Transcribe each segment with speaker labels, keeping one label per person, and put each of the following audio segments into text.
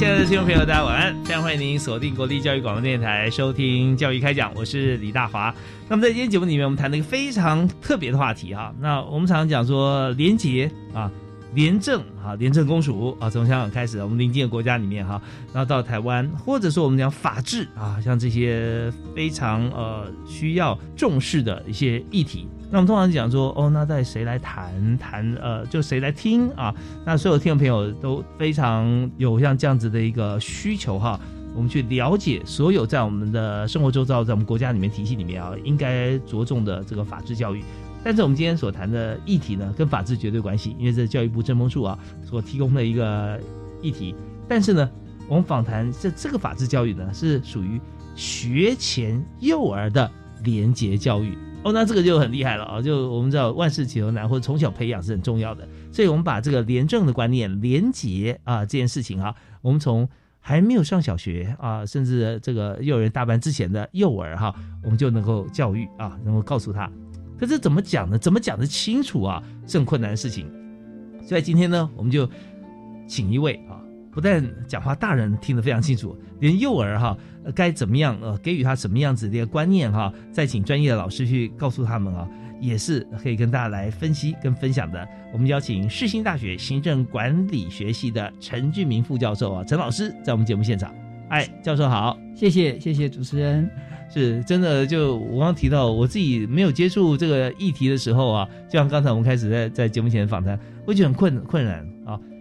Speaker 1: 亲爱的听众朋友，大家晚安！非常欢迎您锁定国立教育广播电台收听《教育开讲》，我是李大华。那么在今天节目里面，我们谈了一个非常特别的话题哈。那我们常常讲说廉洁啊、廉政啊、廉政公署啊，从香港开始，我们邻近的国家里面哈，然后到台湾，或者说我们讲法治啊，像这些非常呃需要重视的一些议题。那我们通常讲说，哦，那在谁来谈谈？呃，就谁来听啊？那所有听众朋友都非常有像这样子的一个需求哈，我们去了解所有在我们的生活周遭，在我们国家里面体系里面啊，应该着重的这个法治教育。但是我们今天所谈的议题呢，跟法治绝对关系，因为这是教育部政风处啊所提供的一个议题。但是呢，我们访谈这这个法治教育呢，是属于学前幼儿的廉洁教育。哦，那这个就很厉害了啊！就我们知道万事起头难，或者从小培养是很重要的，所以我们把这个廉政的观念、廉洁啊这件事情啊，我们从还没有上小学啊，甚至这个幼儿园大班之前的幼儿哈，我们就能够教育啊，能够告诉他。可是怎么讲呢？怎么讲得清楚啊？是很困难的事情。所以今天呢，我们就请一位啊。不但讲话大人听得非常清楚，连幼儿哈该怎么样呃给予他什么样子的一个观念哈，再请专业的老师去告诉他们啊，也是可以跟大家来分析跟分享的。我们邀请世新大学行政管理学系的陈俊明副教授啊，陈老师在我们节目现场。哎，教授好，
Speaker 2: 谢谢谢谢主持人。
Speaker 1: 是真的，就我刚刚提到我自己没有接触这个议题的时候啊，就像刚才我们开始在在节目前访谈，我觉得很困困难。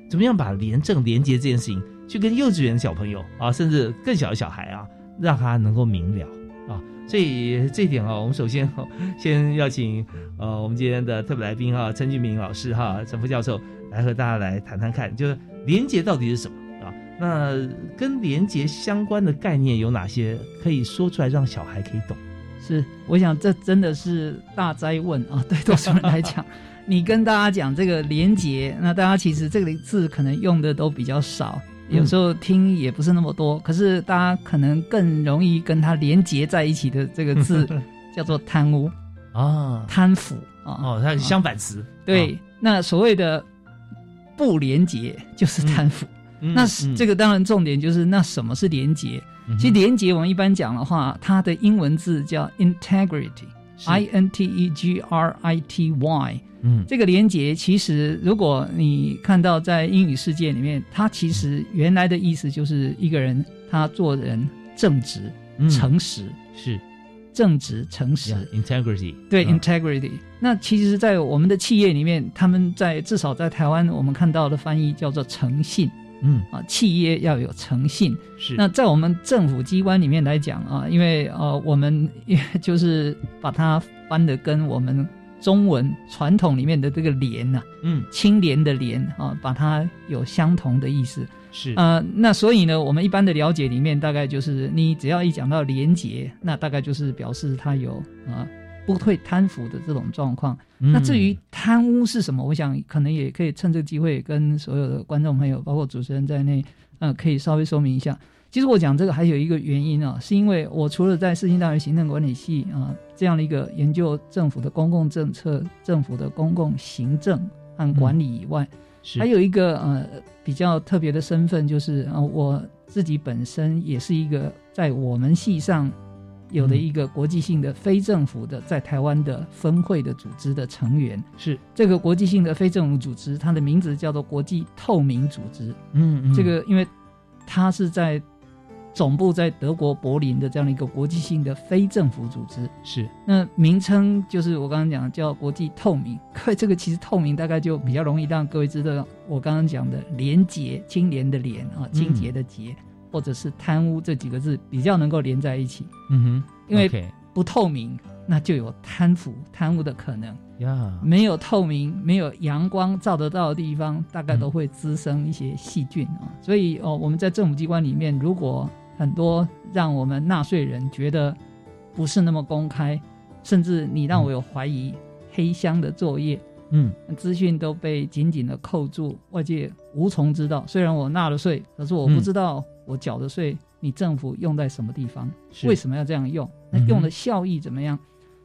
Speaker 1: 怎么样把廉政廉洁这件事情，去跟幼稚园的小朋友啊，甚至更小的小孩啊，让他能够明了啊？所以这一点啊，我们首先 先邀请呃我们今天的特别来宾哈，陈俊明老师哈，陈副教授来和大家来谈谈看，就是廉洁到底是什么啊？那跟廉洁相关的概念有哪些可以说出来，让小孩可以懂？
Speaker 2: 是，我想这真的是大灾问啊，对多数人来讲。你跟大家讲这个连结，那大家其实这个字可能用的都比较少，有时候听也不是那么多。可是大家可能更容易跟它连结在一起的这个字 叫做贪污
Speaker 1: 啊，
Speaker 2: 贪腐啊。
Speaker 1: 哦，它是相反词。
Speaker 2: 对，那所谓的不连结就是贪腐。那这个当然重点就是那什么是连结？其实连结我们一般讲的话，它的英文字叫 integrity，i n t e g r i t y。
Speaker 1: 嗯，
Speaker 2: 这个连结其实，如果你看到在英语世界里面，它其实原来的意思就是一个人他做人正直、诚实，
Speaker 1: 是。
Speaker 2: 正直、诚实
Speaker 1: ，integrity，
Speaker 2: 对，integrity。那其实，在我们的企业里面，他们在至少在台湾，我们看到的翻译叫做诚信，
Speaker 1: 嗯
Speaker 2: 啊，企业要有诚信。
Speaker 1: 是。
Speaker 2: 那在我们政府机关里面来讲啊，因为呃，我们也 就是把它翻的跟我们。中文传统里面的这个“廉”呐，
Speaker 1: 嗯，
Speaker 2: 清廉的“廉”啊，把它有相同的意思。
Speaker 1: 是
Speaker 2: 呃，那所以呢，我们一般的了解里面，大概就是你只要一讲到廉洁，那大概就是表示它有啊不会贪腐的这种状况。那至于贪污是什么，我想可能也可以趁这个机会跟所有的观众朋友，包括主持人在内，呃，可以稍微说明一下。其实我讲这个还有一个原因啊，是因为我除了在世新大学行政管理系啊这样的一个研究政府的公共政策、政府的公共行政和管理以外，还有一个呃比较特别的身份，就是啊我自己本身也是一个在我们系上有的一个国际性的非政府的在台湾的分会的组织的成员。
Speaker 1: 是
Speaker 2: 这个国际性的非政府组织，它的名字叫做国际透明组织。
Speaker 1: 嗯，
Speaker 2: 这个因为。它是在总部在德国柏林的这样的一个国际性的非政府组织。
Speaker 1: 是，
Speaker 2: 那名称就是我刚刚讲的叫国际透明。各位，这个其实透明大概就比较容易让各位知道，我刚刚讲的廉洁、清廉的廉啊，清洁的洁，或者是贪污这几个字比较能够连在一起。
Speaker 1: 嗯哼，
Speaker 2: 因为不透明，那就有贪腐、贪污的可能。
Speaker 1: 呀，
Speaker 2: 没有透明、没有阳光照得到的地方，大概都会滋生一些细菌啊。所以哦，我们在政府机关里面，如果很多让我们纳税人觉得不是那么公开，甚至你让我有怀疑黑箱的作业，
Speaker 1: 嗯
Speaker 2: 资讯都被紧紧的扣住，外界无从知道。虽然我纳了税，可是我不知道我缴的税，你政府用在什么地方，
Speaker 1: 是
Speaker 2: 为什么要这样用？那用的效益怎么样？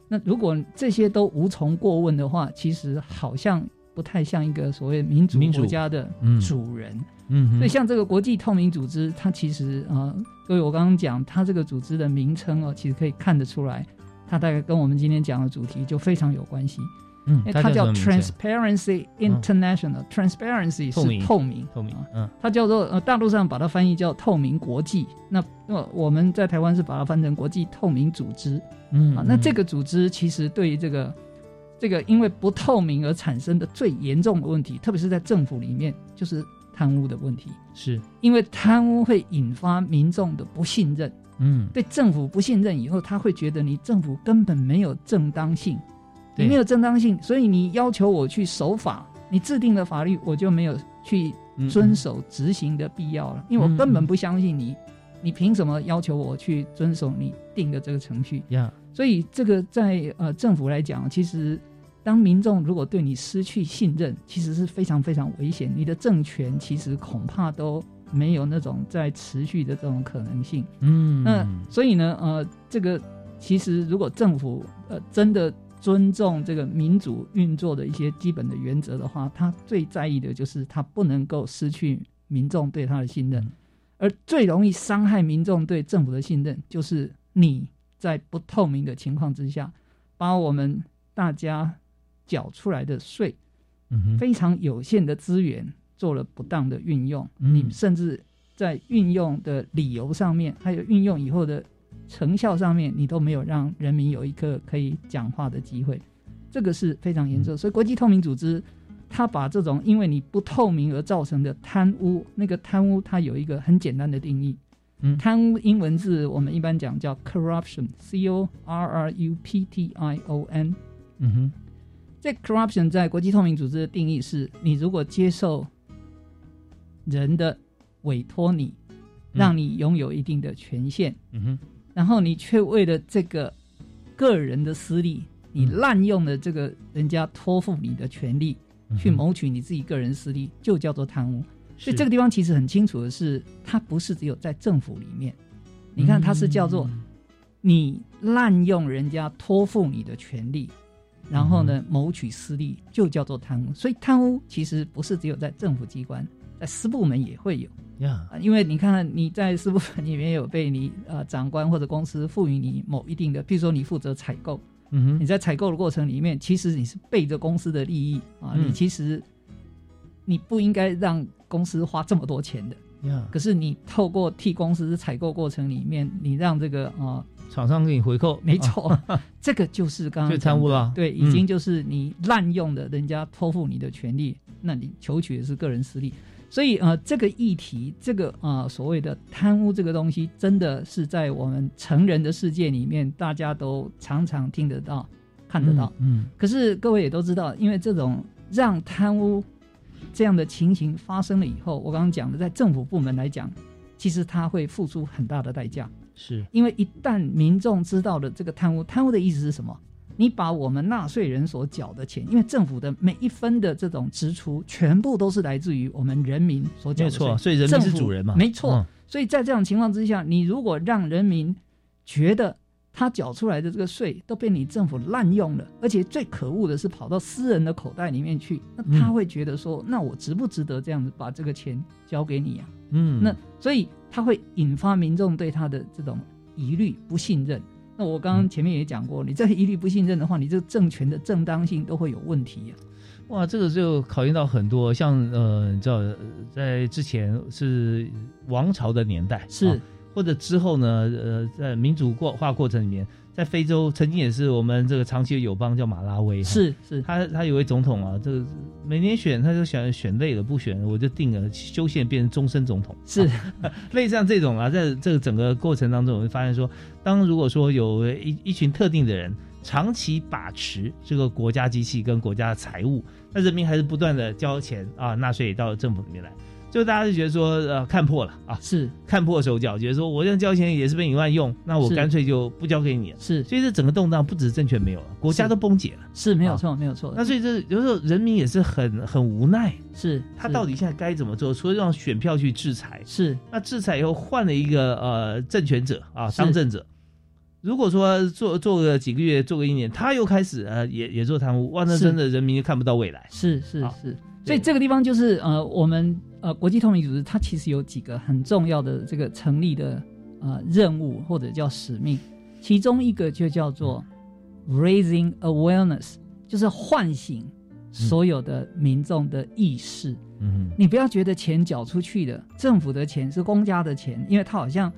Speaker 2: 那如果这些都无从过问的话，其实好像不太像一个所谓民主国家的
Speaker 1: 嗯
Speaker 2: 主人。
Speaker 1: 嗯，
Speaker 2: 所以像这个国际透明组织，它其实呃，各位我刚刚讲，它这个组织的名称哦，其实可以看得出来，它大概跟我们今天讲的主题就非常有关系。
Speaker 1: 嗯
Speaker 2: 因为它叫 Transparency International，Transparency 是透明，
Speaker 1: 透明。
Speaker 2: 啊，
Speaker 1: 嗯。
Speaker 2: 它叫做呃，大陆上把它翻译叫透明国际，那那么我们在台湾是把它翻成国际透明组织。
Speaker 1: 嗯
Speaker 2: 啊。那这个组织其实对于这个这个因为不透明而产生的最严重的问题，特别是在政府里面，就是贪污的问题。
Speaker 1: 是。
Speaker 2: 因为贪污会引发民众的不信任，
Speaker 1: 嗯。
Speaker 2: 对政府不信任以后，他会觉得你政府根本没有正当性，
Speaker 1: 对
Speaker 2: 你没有正当性，所以你要求我去守法，你制定的法律我就没有去
Speaker 1: 嗯
Speaker 2: 遵守执行的必要了，因为我根本不相信你，你凭什么要求我去遵守你定的这个程序？
Speaker 1: 呀，
Speaker 2: 所以这个在呃政府来讲，其实当民众如果对你失去信任，其实是非常非常危险，你的政权其实恐怕都没有那种在持续的这种可能性。
Speaker 1: 嗯。
Speaker 2: 那所以呢，呃，这个其实如果政府呃真的尊重这个民主运作的一些基本的原则的话，他最在意的就是他不能够失去民众对他的信任，
Speaker 1: 嗯。
Speaker 2: 而最容易伤害民众对政府的信任，就是你在不透明的情况之下，把我们大家缴出来的税
Speaker 1: 嗯
Speaker 2: 非常有限的资源做了不当的运用，
Speaker 1: 嗯。
Speaker 2: 你甚至在运用的理由上面，还有运用以后的成效上面，你都没有让人民有一个可以讲话的机会，这个是非常严
Speaker 1: 嗯。
Speaker 2: 重。所以国际透明组织，它把这种因为你不透明而造成的贪污，那个贪污它有一个很简单的定义，
Speaker 1: 嗯。
Speaker 2: 贪污英文字我们一般讲叫 corruption，c o r r u p t i o n。
Speaker 1: 嗯哼。
Speaker 2: 这 corruption 在国际透明组织的定义是：你如果接受人的委托你，让你拥有一定的权限，
Speaker 1: 嗯哼
Speaker 2: 然后你却为了这个个人的私利，你
Speaker 1: 嗯。
Speaker 2: 滥用了这个人家托付你的权利，
Speaker 1: 嗯
Speaker 2: 去谋取你自己个人私利，就叫做贪污。所以这个地方其实很清楚的是，它不是只有在政府里面，你看它是叫做
Speaker 1: 嗯
Speaker 2: 你滥用人家托付你的权利，然后呢谋取私利，就叫做贪污。所以贪污其实不是只有在政府机关，在私部门也会有
Speaker 1: 呀
Speaker 2: 啊。因为你看看你在私部门里面有被你呃长官或者公司赋予你某一定的，比如说你负责采购，
Speaker 1: 嗯哼
Speaker 2: 你在采购的过程里面，其实你是背着公司的利益啊，
Speaker 1: 嗯
Speaker 2: 你其实你不应该让公司花这么多钱的。
Speaker 1: 呀
Speaker 2: 可是你透过替公司采购过程里面，你让这个啊、
Speaker 1: 厂商给你回扣，
Speaker 2: 没错，这个就是刚刚
Speaker 1: 就贪污了
Speaker 2: 对，
Speaker 1: 嗯
Speaker 2: 已经就是你滥用的人家托付你的权利，那你求取的是个人私利。所以呃，这个议题，这个呃所谓的贪污这个东西，真的是在我们成人的世界里面，大家都常常听得到、看得到。
Speaker 1: 嗯
Speaker 2: 可是各位也都知道，因为这种让贪污这样的情形发生了以后，我刚刚讲的，在政府部门来讲，其实他会付出很大的代价。
Speaker 1: 是
Speaker 2: 因为一旦民众知道了这个贪污，贪污的意思是什么？你把我们纳税人所缴的钱，因为政府的每一分的这种支出，全部都是来自于我们人民所缴的税
Speaker 1: 没有错，所以人民是主人嘛，
Speaker 2: 没错。
Speaker 1: 嗯
Speaker 2: 所以在这种情况之下，你如果让人民觉得他缴出来的这个税都被你政府滥用了，而且最可恶的是跑到私人的口袋里面去，那他
Speaker 1: 嗯
Speaker 2: 会觉得说，那我值不值得这样子把这个钱交给你啊？
Speaker 1: 嗯，
Speaker 2: 那所以他会引发民众对他的这种疑虑、不信任。那我刚刚前面也讲过，你这一律、不信任的话，你这个政权的正当性都会有问题啊。
Speaker 1: 哇，这个就考验到很多，像呃，你知道，在之前是王朝的年代
Speaker 2: 是。
Speaker 1: 啊或者之后呢，呃，在民主过化过程里面，在非洲曾经也是我们这个长期的友邦叫马拉维，
Speaker 2: 是是，
Speaker 1: 他他有位总统啊，这个每年选他就选选累了不选了，我就定了修宪变成终身总统，
Speaker 2: 是。
Speaker 1: 类似像这种啊，在这个整个过程当中，我会发现说，当如果说有一一群特定的人长期把持这个国家机器跟国家的财务，那人民还是不断的交钱啊，纳税到政府里面来。就大家就觉得说，呃，看破了啊，
Speaker 2: 是。
Speaker 1: 看破手脚，觉得说我这样交钱也是被你乱用，那我干脆就不交给你了。
Speaker 2: 是。
Speaker 1: 所以这整个动荡不止政权没有了，国家都崩解了。
Speaker 2: 是没有错没有错，
Speaker 1: 那所以这有时候人民也是很很无奈，
Speaker 2: 是是。
Speaker 1: 他到底现在该怎么做？除了让选票去制裁，
Speaker 2: 是。
Speaker 1: 那制裁以后换了一个呃政权者啊当政者，如果说做做个几个月，做个一年，他又开始呃也也做贪污，哇，那
Speaker 2: 是。
Speaker 1: 真的人民就看不到未来。
Speaker 2: 是是
Speaker 1: 好
Speaker 2: 是，所以这个地方就是呃，我们呃国际透明组织它其实有几个很重要的这个成立的呃任务或者叫使命，其中一个就叫做 raising awareness，就是唤醒所有的民众的意识。
Speaker 1: 嗯
Speaker 2: 你不要觉得钱缴出去的，政府的钱是公家的钱，因为它好像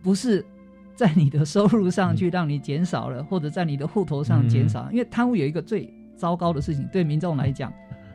Speaker 2: 不是在你的收入上去让你减少了，或者在你的户头上减少。因为贪污有一个最糟糕的事情，对民众来讲，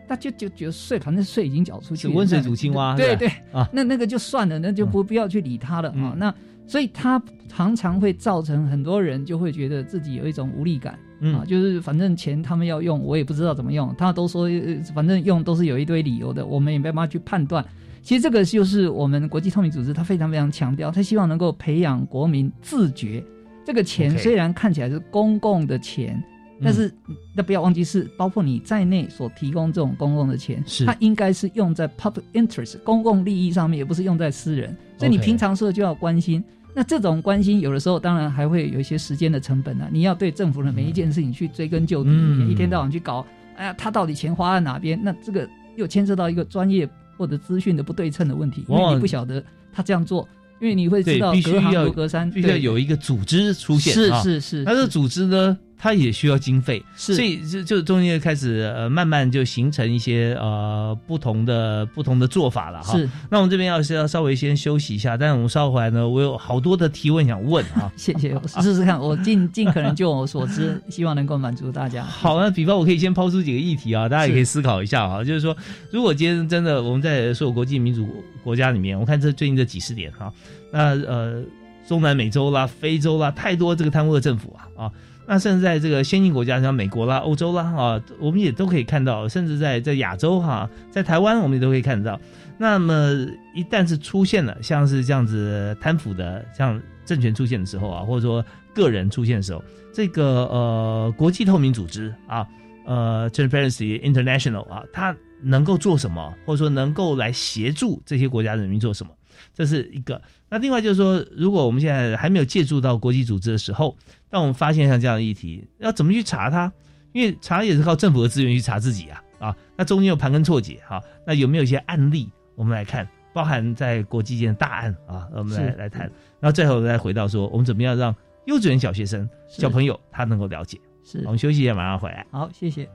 Speaker 2: 他就就觉得税，反正税已经缴出去了，
Speaker 1: 是温水煮青蛙
Speaker 2: 对对
Speaker 1: 啊。
Speaker 2: 那那个就算了，那就不必要去理他了啊、
Speaker 1: 嗯。
Speaker 2: 那所以他常常会造成很多人就会觉得自己有一种无力感。
Speaker 1: 嗯。
Speaker 2: 啊，就是反正钱他们要用，我也不知道怎么用，他都说呃反正用都是有一堆理由的，我们也没办法去判断。其实这个就是我们国际透明组织，它非常非常强调，它希望能够培养国民自觉。这个钱虽然看起来是公共的钱，但是那不要忘记是包括你在内所提供这种公共的钱，
Speaker 1: 是
Speaker 2: 它应该是用在 public interest 公共利益上面，也不是用在私人。所以你平常时候就要关心。那这种关心有的时候当然还会有一些时间的成本啊，你要对政府的每一件事情去追根究底，
Speaker 1: 嗯
Speaker 2: 一天到晚去搞，哎呀，他到底钱花在哪边？那这个又牵涉到一个专业或者资讯的不对称的问题，因为你不晓得他这样做，因为你会知道隔行
Speaker 1: 要
Speaker 2: 如隔山，
Speaker 1: 必须要
Speaker 2: 对
Speaker 1: 有一个组织出现
Speaker 2: 是
Speaker 1: 啊。
Speaker 2: 是是，
Speaker 1: 那这个组织呢，它也需要经费，
Speaker 2: 是
Speaker 1: 所以就就中间开始呃慢慢就形成一些呃不同的不同的做法了哈。
Speaker 2: 是，
Speaker 1: 那我们这边要是要稍微先休息一下，但是我们稍后回来呢，我有好多的提问想问哈。
Speaker 2: 谢谢，我试试看，我尽尽可能就我所知，希望能够满足大家。
Speaker 1: 好，那比方我可以先抛出几个议题啊，大家也可以思考一下啊。就是说，如果今天真的我们在所有国际民主国家里面，我看这最近这几十年哈、那呃中南美洲啦、非洲啦，太多这个贪污的政府啊啊。那甚至在这个先进国家，像美国啦、欧洲啦啊，我们也都可以看到，甚至在在亚洲哈、在台湾我们也都可以看得到。那么一旦是出现了像是这样子贪腐的，像政权出现的时候啊，或者说个人出现的时候，这个呃国际透明组织啊，呃 Transparency International 啊，它能够做什么，或者说能够来协助这些国家人民做什么，这是一个。那另外就是说，如果我们现在还没有借助到国际组织的时候，当我们发现像这样的议题，要怎么去查它？因为查也是靠政府的资源去查自己啊啊，那中间有盘根错节哈、那有没有一些案例我们来看？包含在国际间的大案啊，我们来来谈。然后最后再回到说，我们怎么样让幼稚园小学生、小朋友他能够了解。
Speaker 2: 是
Speaker 1: 我们休息一下，马上回来。
Speaker 2: 好，谢谢。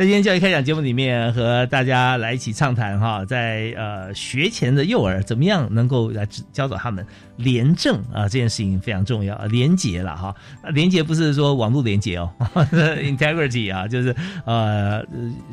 Speaker 1: 在今天教育开讲节目里面，和大家来一起畅谈哈，在呃学前的幼儿怎么样能够来教导他们廉政啊，这件事情非常重要，廉洁了哈。廉洁不是说网络廉洁哦，integrity 啊，就是呃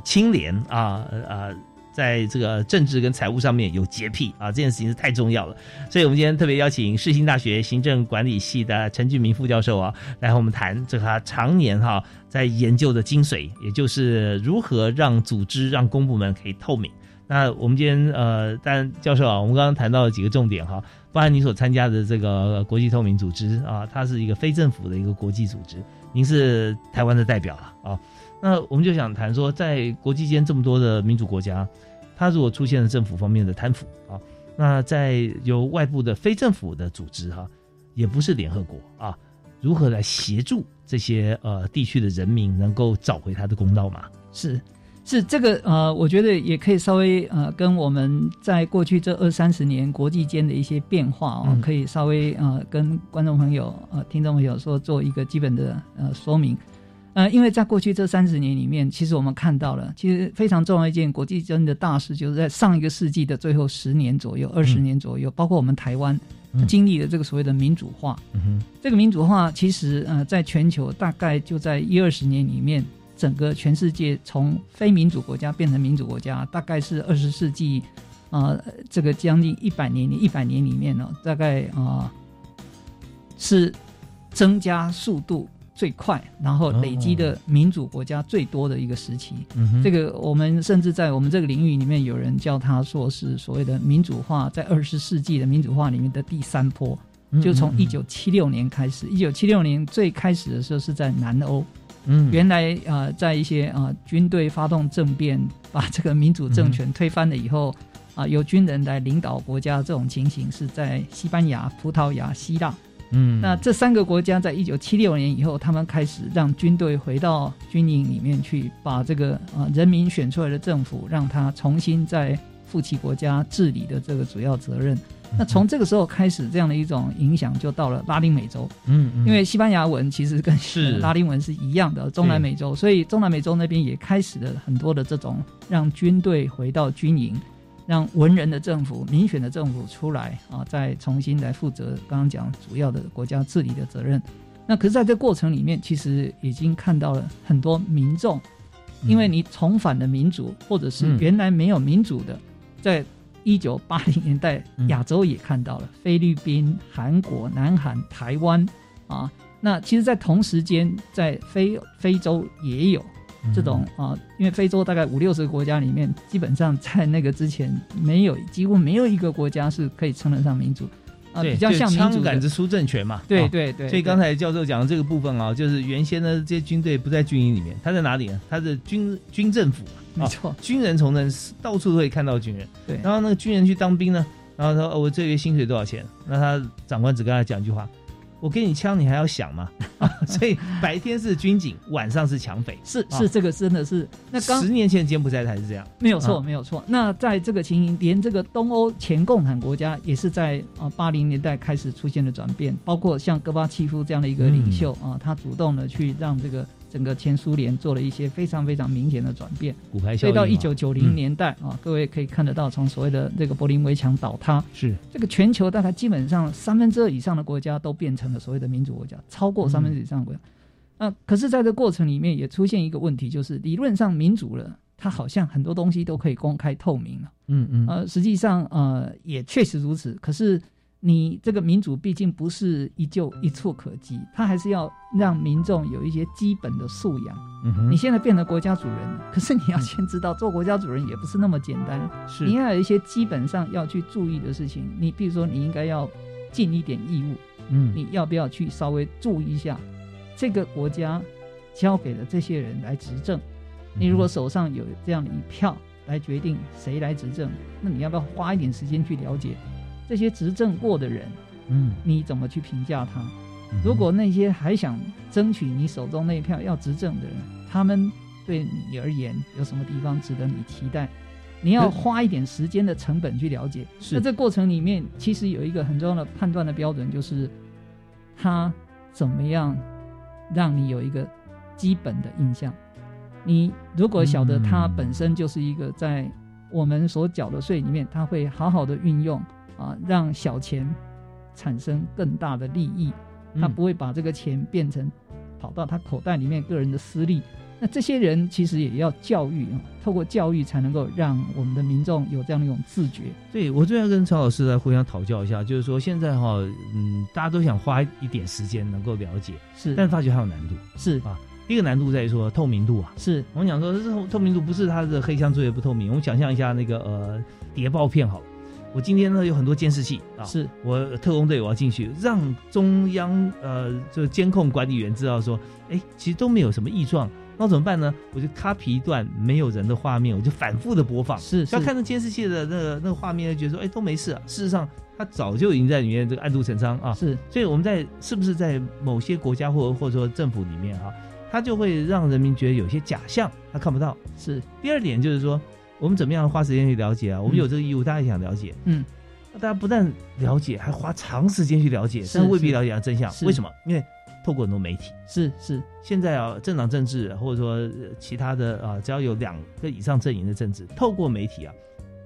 Speaker 1: 清廉啊啊。在这个政治跟财务上面有洁癖啊，这件事情是太重要了。所以，我们今天特别邀请世新大学行政管理系的陈俊明副教授啊，来和我们谈这个他常年哈在研究的精髓，也就是如何让组织、让公部门可以透明。那我们今天呃，但教授啊，我们刚刚谈到了几个重点哈，包含你所参加的这个国际透明组织啊，它是一个非政府的一个国际组织，您是台湾的代表了啊。那我们就想谈说，在国际间这么多的民主国家。他如果出现了政府方面的贪腐啊，那在由外部的非政府的组织哈，也不是联合国啊，如何来协助这些呃地区的人民能够找回他的公道嘛？
Speaker 2: 是是这个呃，我觉得也可以稍微呃跟我们在过去这二三十年国际间的一些变化哦，可以稍微呃跟观众朋友呃听众朋友说做一个基本的呃说明。呃，因为在过去这三十年里面，其实我们看到了，其实非常重要一件国际间的大事，就是在上一个世纪的最后十年左右、二十年左右，包括我们台湾经历了这个所谓的民主化。这个民主化其实呃，在全球大概就在一二十年里面，整个全世界从非民主国家变成民主国家，大概是二十世纪啊，这个将近一百年一百年里面呢，大概啊是增加速度。最快，然后累积的民主国家最多的一个时期，这个我们甚至在我们这个领域里面，有人叫它说是所谓的民主化，在二十世纪的民主化里面的第三波，就从一九七六年开始。一九七六年最开始的时候是在南欧，嗯，原来啊，在一些啊军队发动政变，把这个民主政权推翻了以后，啊，由军人来领导国家这种情形是在西班牙、葡萄牙、希腊。嗯，那这三个国家在一九七六年以后，他们开始让军队回到军营里面去，把这个啊人民选出来的政府，让他重新再负起国家治理的这个主要责任。那从这个时候开始，这样的一种影响就到了拉丁美洲。嗯，嗯因为西班牙文其实跟是拉丁文是一样的，中南美洲，所以中南美洲那边也开始了很多的这种让军队回到军营。让文人的政府、民选的政府出来啊，再重新来负责刚刚讲主要的国家治理的责任。那可是在这过程里面，其实已经看到了很多民众，因为你重返了民主，或者是原来没有民主的，在一九八零年代，亚洲也看到了菲律宾、韩国、南韩、台湾啊。那其实，在同时间，在非非洲也有。这种啊，因为非洲大概五六十个国家里面，基本上在那个之前没有，几乎没有一个国家是可以称得上民主啊，比较像民主
Speaker 1: 杆子出政权嘛。
Speaker 2: 对对对。
Speaker 1: 所以刚才教授讲的这个部分啊，就是原先呢这些军队不在军营里面，他在哪里呢？他的军军政府，
Speaker 2: 没错，
Speaker 1: 军人从政，到处都可以看到军人。
Speaker 2: 对。
Speaker 1: 然后那个军人去当兵呢，然后说：“我这个月薪水多少钱？”那他长官只跟他讲一句话。我给你枪，你还要想吗？所以白天是军警，晚上是抢匪。
Speaker 2: 是是，这个真的是。
Speaker 1: 那十年前柬埔寨才是这样，
Speaker 2: 没有错，没有错。那在这个情形，连这个东欧前共产国家也是在啊八零年代开始出现了转变，包括像戈巴契夫这样的一个领袖啊，他主动的去让这个。整个前苏联做了一些非常非常明显的转变，
Speaker 1: 所
Speaker 2: 以到一九九零年代啊，各位可以看得到，从所谓的这个柏林围墙倒塌，
Speaker 1: 是。
Speaker 2: 这个全球大概基本上三分之二以上的国家都变成了所谓的民主国家，超过三分之以上的国家。那可是在这过程里面也出现一个问题，就是理论上民主了，它好像很多东西都可以公开透明了，嗯嗯，呃，实际上呃也确实如此，可是。你这个民主毕竟不是一就一触可及，他还是要让民众有一些基本的素养。你现在变成国家主人，可是你要先知道做国家主人也不是那么简单。
Speaker 1: 是，
Speaker 2: 你要有一些基本上要去注意的事情。你比如说，你应该要尽一点义务。嗯，你要不要去稍微注意一下这个国家交给了这些人来执政？你如果手上有这样的一票来决定谁来执政，那你要不要花一点时间去了解？这些执政过的人，嗯，你怎么去评价他？如果那些还想争取你手中那一票要执政的人，他们对你而言有什么地方值得你期待？你要花一点时间的成本去了解。那这过程里面，其实有一个很重要的判断的标准，就是他怎么样让你有一个基本的印象。你如果晓得他本身就是一个在我们所缴的税里面，他会好好的运用啊，让小钱产生更大的利益，他不会把这个钱变成跑到他口袋里面个人的私利。那这些人其实也要教育啊，透过教育才能够让我们的民众有这样的一种自觉。
Speaker 1: 对我最要跟曹老师来互相讨教一下，就是说现在哈，嗯，大家都想花一点时间能够了解，
Speaker 2: 是，
Speaker 1: 但发觉还有难度，
Speaker 2: 是
Speaker 1: 啊。第一个难度在于说透明度啊，
Speaker 2: 是
Speaker 1: 我们讲说透透明度不是它的黑箱作业不透明。我们想象一下那个呃谍报片好，我今天呢有很多监视器啊，
Speaker 2: 是
Speaker 1: 我特工队我要进去，让中央呃就监控管理员知道说，哎，其实都没有什么异状。那怎么办呢？我就 copy 一段没有人的画面，我就反复的播放。
Speaker 2: 是，
Speaker 1: 要看到监视器的那个那个画面，觉得说，哎，都没事。事实上，他早就已经在里面这个暗度陈仓啊。
Speaker 2: 是，
Speaker 1: 所以我们在是不是在某些国家或或者说政府里面啊，他就会让人民觉得有些假象，他看不到。
Speaker 2: 是。
Speaker 1: 第二点就是说，我们怎么样花时间去了解啊？我们有这个义务，大家也想了解。
Speaker 2: 嗯。
Speaker 1: 那大家不但了解，还花长时间去了解，但未必了解到真相。为什么？因为。透过很多媒体
Speaker 2: 是是，
Speaker 1: 现在啊，政党政治或者说其他的啊，只要有两个以上阵营的政治，透过媒体啊，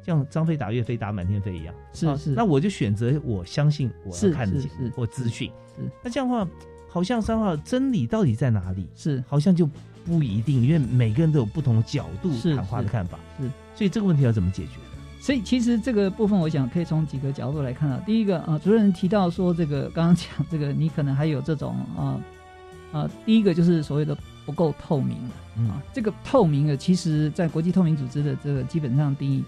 Speaker 1: 像张飞打岳飞打满天飞一样，
Speaker 2: 是是，
Speaker 1: 那我就选择我相信我要看的或资讯，
Speaker 2: 是
Speaker 1: 那这样的话，好像三号真理到底在哪里？
Speaker 2: 是
Speaker 1: 好像就不一定，因为每个人都有不同的角度谈话的看法，
Speaker 2: 是，
Speaker 1: 所以这个问题要怎么解决？
Speaker 2: 所以其实这个部分，我想可以从几个角度来看到。第一个啊，主任提到说，这个刚刚讲这个，你可能还有这种啊啊，第一个就是所谓的不够透明啊。这个透明的，其实在国际透明组织的这个基本上定义，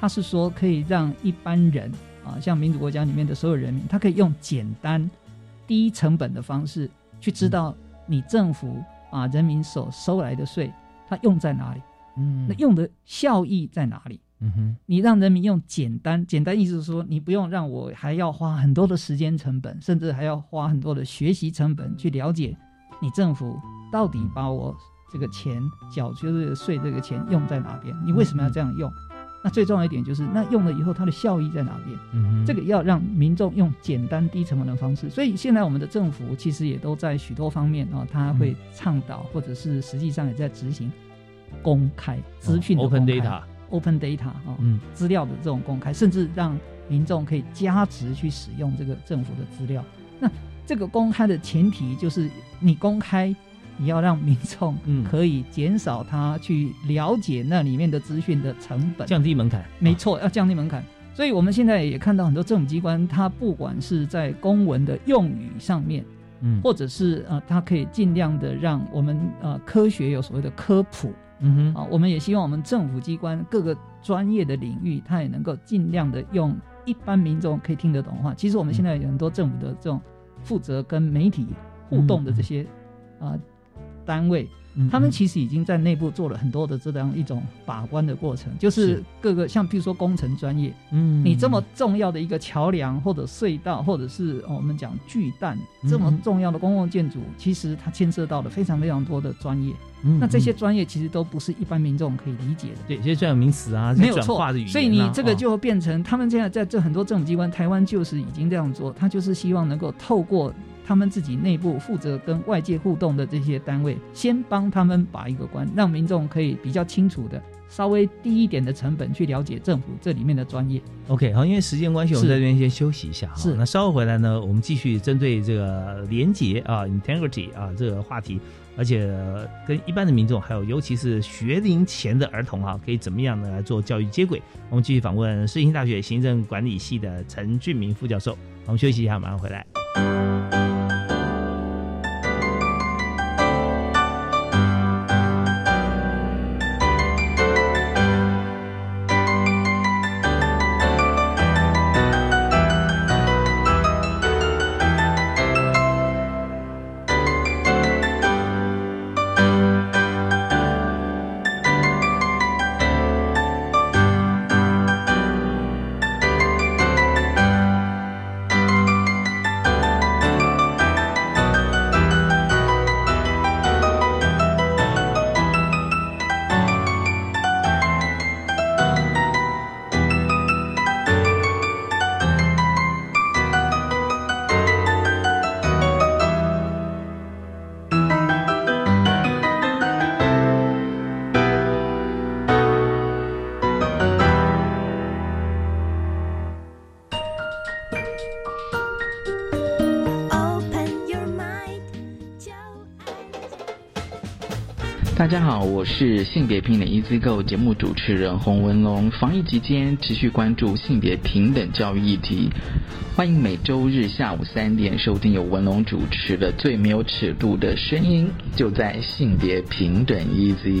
Speaker 2: 它是说可以让一般人啊，像民主国家里面的所有人民，他可以用简单、低成本的方式去知道你政府把人民所收来的税，它用在哪里，
Speaker 1: 嗯，
Speaker 2: 那用的效益在哪里？
Speaker 1: 嗯哼，
Speaker 2: 你让人民用简单，简单意思是说，你不用让我还要花很多的时间成本，甚至还要花很多的学习成本去了解你政府到底把我这个钱缴就是税这个钱用在哪边？你为什么要这样用？那最重要一点就是，那用了以后它的效益在哪边？
Speaker 1: 嗯
Speaker 2: 这个要让民众用简单低成本的方式。所以现在我们的政府其实也都在许多方面啊，他会倡导或者是实际上也在执行公开资讯的
Speaker 1: open data。
Speaker 2: Open data 啊，
Speaker 1: 嗯，
Speaker 2: 资料的这种公开，甚至让民众可以加值去使用这个政府的资料。那这个公开的前提就是你公开，你要让民众可以减少他去了解那里面的资讯的成本，
Speaker 1: 降低门槛。
Speaker 2: 没错，要降低门槛。所以我们现在也看到很多政府机关，它不管是在公文的用语上面，
Speaker 1: 嗯，
Speaker 2: 或者是呃，它可以尽量的让我们呃科学有所谓的科普。
Speaker 1: 嗯
Speaker 2: 哼，啊，我们也希望我们政府机关各个专业的领域，它也能够尽量的用一般民众可以听得懂的话。其实我们现在有很多政府的这种负责跟媒体互动的这些啊单位。他们其实已经在内部做了很多的这样一种把关的过程，就是各个像比如说工程专业，
Speaker 1: 嗯，
Speaker 2: 你这么重要的一个桥梁或者隧道，或者是我们讲巨蛋这么重要的公共建筑，其实它牵涉到了非常非常多的专业。那这些专业其实都不是一般民众可以理解的，
Speaker 1: 对，这些专有名词啊，
Speaker 2: 没有错。所以你这个就变成他们现在在这很多政府机关，台湾就是已经这样做，他就是希望能够透过。他们自己内部负责跟外界互动的这些单位，先帮他们把一个关，让民众可以比较清楚的、稍微低一点的成本去了解政府这里面的专业。
Speaker 1: OK，好，因为时间关系，我们在这边先休息一下。
Speaker 2: 是，
Speaker 1: 那稍后回来呢，我们继续针对这个廉洁啊、integrity 啊这个话题，而且跟一般的民众，还有尤其是学龄前的儿童啊，可以怎么样呢来做教育接轨？我们继续访问世新大学行政管理系的陈俊明副教授。我们休息一下，马上回来。
Speaker 3: 大家好，我是性别平等 E Z Go 节目主持人洪文龙。防疫期间，持续关注性别平等教育议题，欢迎每周日下午三点收听由文龙主持的《最没有尺度的声音》，就在性别平等 Easy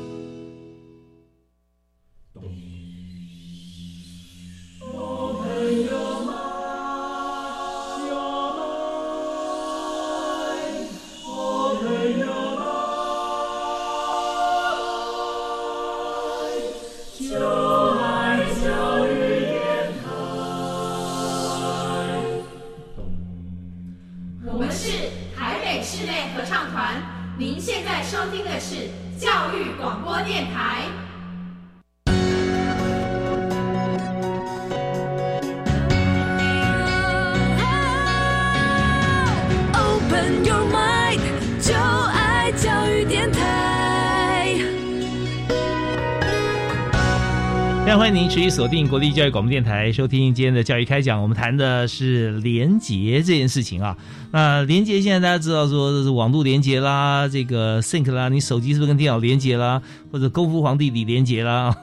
Speaker 1: 锁定国立教育广播电台，收听今天的教育开讲。我们谈的是连结这件事情啊。那连结现在大家知道说这是网络连接啦，这个 Sync 啦，你手机是不是跟电脑连接啦，或者功夫皇帝李连接啦？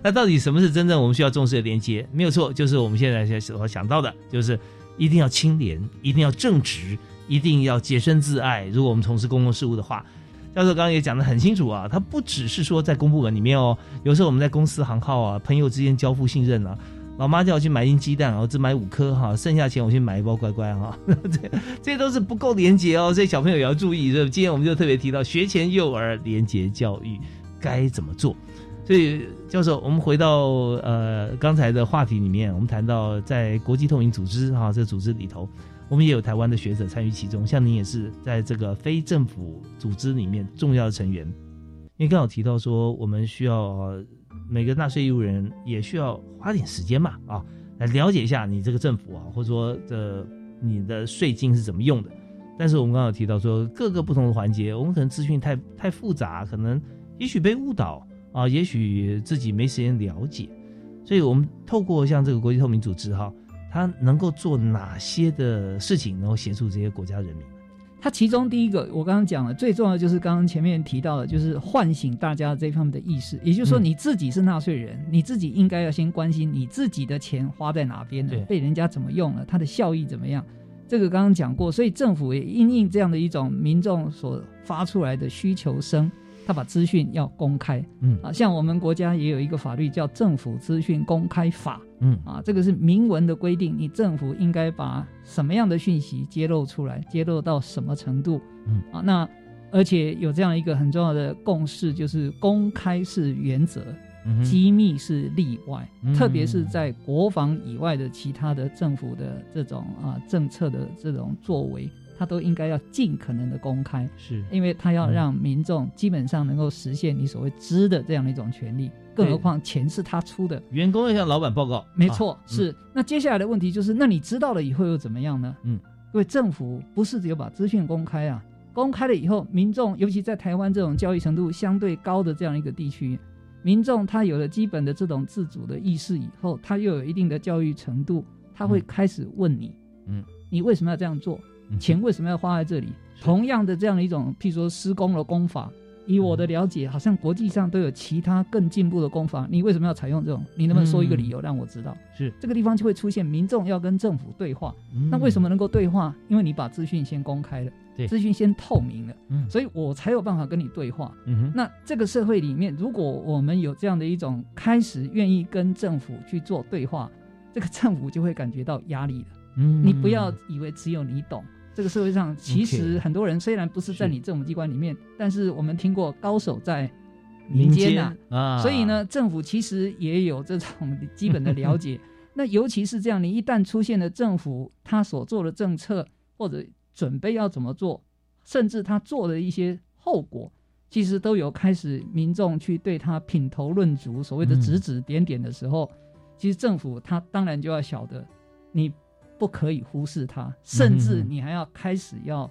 Speaker 1: 那到底什么是真正我们需要重视的连接？没有错，就是我们现在所想到的，就是一定要清廉，一定要正直，一定要洁身自爱。如果我们从事公共事务的话。教授刚刚也讲得很清楚啊，他不只是说在公部门里面哦，有时候我们在公司行号啊，朋友之间交付信任啊，老妈叫我去买一斤鸡蛋，我只买五颗哈，剩下钱我去买一包乖乖哈，这 这都是不够廉洁哦，所以小朋友也要注意。所以今天我们就特别提到学前幼儿廉洁教育该怎么做。所以教授，我们回到呃刚才的话题里面，我们谈到在国际透明组织哈这个组织里头。我们也有台湾的学者参与其中，像您也是在这个非政府组织里面重要的成员。因为刚好提到说，我们需要、每个纳税义务人也需要花点时间嘛，啊，来了解一下你这个政府啊，或者说这你的税金是怎么用的。但是我们刚刚有提到说，各个不同的环节，我们可能资讯太太复杂，可能也许被误导啊，也许自己没时间了解，所以我们透过像这个国际透明组织哈。他能够做哪些的事情，能够协助这些国家人民？
Speaker 2: 他其中第一个，我刚刚讲了，最重要的就是刚刚前面提到的，就是唤醒大家这方面的意识。也就是说，你自己是纳税人，嗯、你自己应该要先关心你自己的钱花在哪边了，被人家怎么用了，它的效益怎么样。这个刚刚讲过，所以政府也因应这样的一种民众所发出来的需求声。他把资讯要公开，
Speaker 1: 嗯。
Speaker 2: 啊，像我们国家也有一个法律叫《政府资讯公开法》，
Speaker 1: 嗯。
Speaker 2: 啊，这个是明文的规定，你政府应该把什么样的讯息揭露出来，揭露到什么程度，
Speaker 1: 嗯。
Speaker 2: 啊，那而且有这样一个很重要的共识，就是公开是原则，
Speaker 1: 嗯、
Speaker 2: 机密是例外，
Speaker 1: 嗯、
Speaker 2: 特别是在国防以外的其他的政府的这种啊政策的这种作为。他都应该要尽可能的公开，
Speaker 1: 是。
Speaker 2: 因为他要让民众基本上能够实现你所谓知的这样的一种权利，更何况钱是他出的，
Speaker 1: 员工要向老板报告，
Speaker 2: 没错，
Speaker 1: 啊、
Speaker 2: 是。那接下来的问题就是，那你知道了以后又怎么样呢？
Speaker 1: 嗯，
Speaker 2: 因为政府不是只有把资讯公开啊，公开了以后，民众尤其在台湾这种教育程度相对高的这样一个地区，民众他有了基本的这种自主的意识以后，他又有一定的教育程度，他会开始问你，
Speaker 1: 嗯，
Speaker 2: 你为什么要这样做？钱为什么要花在这里？同样的这样的一种，譬如说施工的工法，以我的了解，好像国际上都有其他更进步的工法，你为什么要采用这种？你能不能说一个理由让我知道？
Speaker 1: 是
Speaker 2: 这个地方就会出现民众要跟政府对话，那为什么能够对话？因为你把资讯先公开了，
Speaker 1: 对，
Speaker 2: 资讯先透明了，
Speaker 1: 嗯，
Speaker 2: 所以我才有办法跟你对话。
Speaker 1: 嗯哼，
Speaker 2: 那这个社会里面，如果我们有这样的一种开始愿意跟政府去做对话，这个政府就会感觉到压力了。
Speaker 1: 嗯，
Speaker 2: 你不要以为只有你懂。这个社会上，其实很多人虽然不是在你政府机关里面，但是我们听过高手在民间呐
Speaker 1: 啊，
Speaker 2: 所以呢，政府其实也有这种 基本的了解。那尤其是这样，你一旦出现了政府他所做的政策或者准备要怎么做，甚至他做的一些后果，其实都有开始民众去对他品头论足，所谓的指指点点的时候，其实政府他当然就要晓得你不可以忽视它，甚至你还要开始要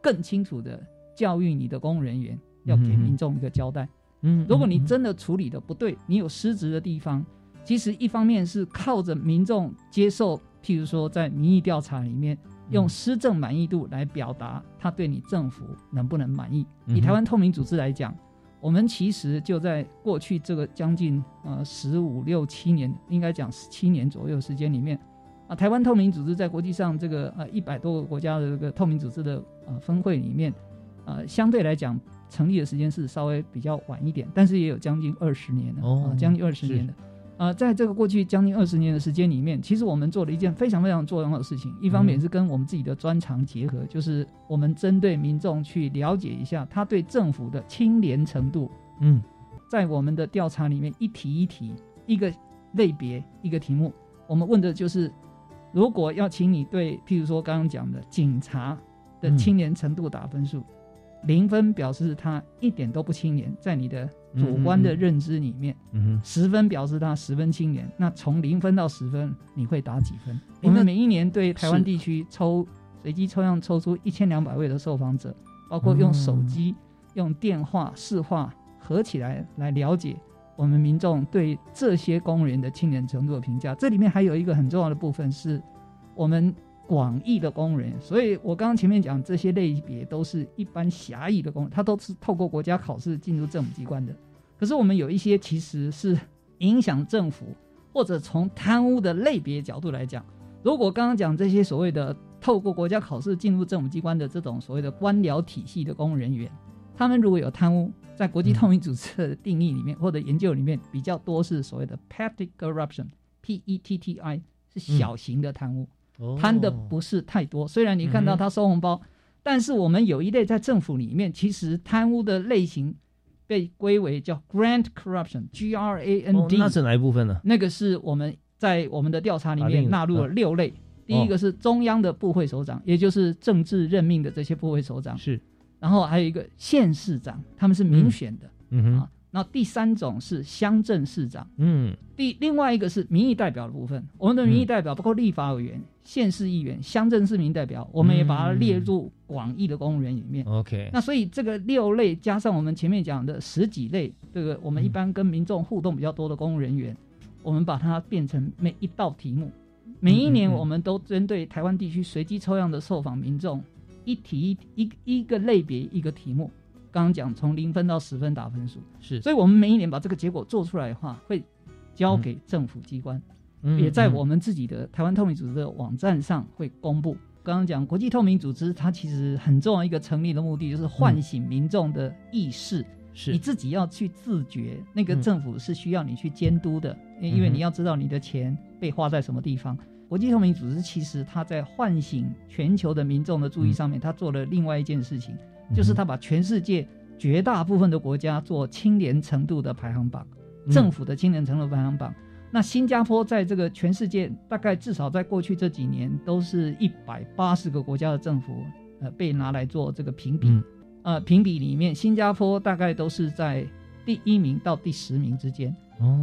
Speaker 2: 更清楚的教育你的公务人员，要给民众一个交代。
Speaker 1: 嗯，
Speaker 2: 如果你真的处理的不对，你有失职的地方，其实一方面是靠着民众接受，譬如说在民意调查里面，用施政满意度来表达他对你政府能不能满意。以台湾透明组织来讲，我们其实就在过去这个将近呃十五六七年，应该讲十七年左右时间里面，啊，台湾透明组织在国际上这个呃一百多个国家的这个透明组织的呃分会里面，呃，相对来讲。成立的时间是稍微比较晚一点，但是也有将近二十年了，
Speaker 1: 哦，
Speaker 2: 将近二十年了。呃，在这个过去将近二十年的时间里面，其实我们做了一件非常非常重要的事情。一方面是跟我们自己的专长结合，就是我们针对民众去了解一下他对政府的清廉程度。
Speaker 1: 嗯，
Speaker 2: 在我们的调查里面，一题一题，一个类别一个题目，我们问的就是，如果要请你对，譬如说刚刚讲的警察的清廉程度打分数。零分表示他一点都不清廉，在你的主观的认知里面，十分表示他十分清廉。那从零分到十分，你会打几分？我们每一年对台湾地区抽随机抽样抽出一千两百位的受访者，包括用手机、用电话、视话合起来来了解我们民众对这些公务员的清廉程度的评价。这里面还有一个很重要的部分是，我们。广义的工人，所以我刚刚前面讲这些类别都是一般狭义的工人，他都是透过国家考试进入政府机关的。可是我们有一些其实是影响政府，或者从贪污的类别角度来讲，如果刚刚讲这些所谓的透过国家考试进入政府机关的这种所谓的官僚体系的公务人员，他们如果有贪污，在国际透明组织的定义里面或者研究里面比较多是所谓的 petty corruption，P E T T I 是小型的贪污。贪的不是太多，虽然你看到他收红包，但是我们有一类在政府里面，其实贪污的类型被归为叫 grant corruption，G R A N D，
Speaker 1: 那是哪一部分呢？
Speaker 2: 那个是我们在我们的调查里面纳入了六类，第一个是中央的部会首长，也就是政治任命的这些部会首长，
Speaker 1: 是，
Speaker 2: 然后还有一个县市长，他们是民选的，
Speaker 1: 嗯哼。
Speaker 2: 那第三种是乡镇市长，
Speaker 1: 嗯，
Speaker 2: 第另外一个是民意代表的部分。我们的民意代表包括立法委员、县市议员、乡镇市民代表，我们也把它列入广义的公务员里面。
Speaker 1: OK，
Speaker 2: 那所以这个六类加上我们前面讲的十几类，这个我们一般跟民众互动比较多的公务人员，我们把它变成每一道题目。每一年我们都针对台湾地区随机抽样的受访民众，一题一一个类别一个题目。刚刚讲从零分到十分打分数。
Speaker 1: 是，
Speaker 2: 所以我们每一年把这个结果做出来的话，会交给政府机关，也在我们自己的台湾透明组织的网站上会公布。刚刚讲国际透明组织，它其实很重要一个成立的目的就是唤醒民众的意识，
Speaker 1: 是。
Speaker 2: 你自己要去自觉，那个政府是需要你去监督的，因为你要知道你的钱被花在什么地方。国际透明组织其实它在唤醒全球的民众的注意上面，它做了另外一件事情。就是它把全世界绝大部分的国家做清廉程度的排行榜，政府的清廉程度排行榜。那新加坡在这个全世界大概至少在过去这几年，都是一百八十个国家的政府呃被拿来做这个评比，呃评比里面，新加坡大概都是在第一名到第十名之间。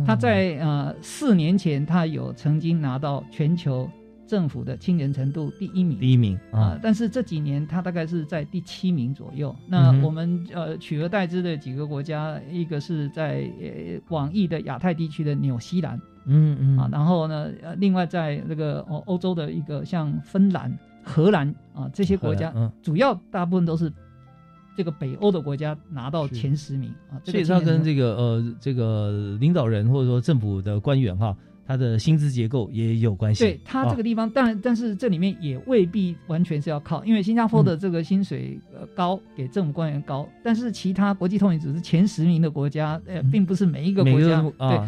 Speaker 2: 他在呃四年前，他有曾经拿到全球。政府的清廉程度第一名，
Speaker 1: 第一名
Speaker 2: 啊！但是这几年他大概是在第七名左右。那我们呃取而代之的几个国家，一个是在呃广义的亚太地区的纽西兰，
Speaker 1: 嗯嗯
Speaker 2: 啊，然后呢，呃，另外在那个欧欧洲的一个像芬兰、荷兰啊这些国家，主要大部分都是这个北欧的国家拿到前十名啊。
Speaker 1: 所以他跟这个呃这个领导人或者说政府的官员哈。他的薪资结构也有关系。
Speaker 2: 对他这个地方，但但是这里面也未必完全是要靠，因为新加坡的这个薪水呃高，给政府官员高，但是其他国际通行组织前十名的国家，呃，并不是每一个国家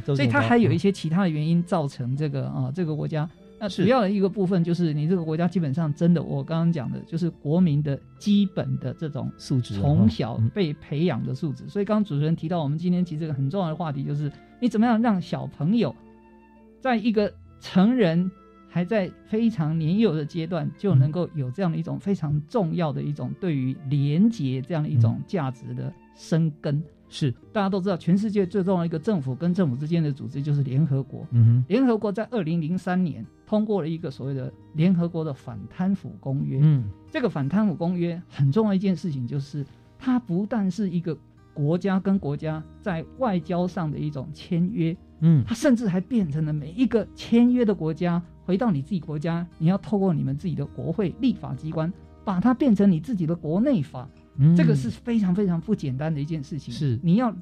Speaker 2: 对，所以它还有一些其他的原因造成这个啊这个国家。那主要的一个部分就是你这个国家基本上真的，我刚刚讲的就是国民的基本的这种
Speaker 1: 素质，
Speaker 2: 从小被培养的素质。所以刚刚主持人提到，我们今天其实一个很重要的话题就是你怎么样让小朋友。在一个成人还在非常年幼的阶段，就能够有这样的一种非常重要的一种对于廉洁这样的一种价值的生根。
Speaker 1: 是
Speaker 2: 大家都知道，全世界最重要的一个政府跟政府之间的组织就是联合国。
Speaker 1: 嗯哼，
Speaker 2: 联合国在二零零三年通过了一个所谓的联合国的反贪腐公约。
Speaker 1: 嗯，
Speaker 2: 这个反贪腐公约很重要一件事情就是，它不但是一个国家跟国家在外交上的一种签约。
Speaker 1: 嗯，
Speaker 2: 它甚至还变成了每一个签约的国家，回到你自己国家，你要透过你们自己的国会立法机关，把它变成你自己的国内法。
Speaker 1: 嗯，
Speaker 2: 这个是非常非常不简单的一件事情。
Speaker 1: 是，
Speaker 2: 你要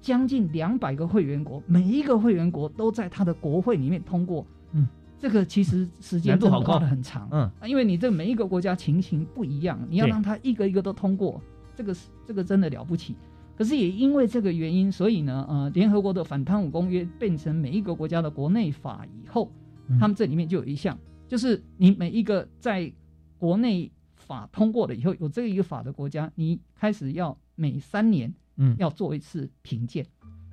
Speaker 2: 将近两百个会员国，每一个会员国都在他的国会里面通过。
Speaker 1: 嗯，
Speaker 2: 这个其实时间真的花的很长。
Speaker 1: 嗯，
Speaker 2: 因为你这每一个国家情形不一样，你要让它一个一个都通过，这个是这个真的了不起。可是也因为这个原因，所以呢，呃，联合国的反贪污公约变成每一个国家的国内法以后，他们这里面就有一项，就是你每一个在国内法通过了以后，有这一个法的国家，你开始要每三年，
Speaker 1: 嗯，
Speaker 2: 要做一次评鉴，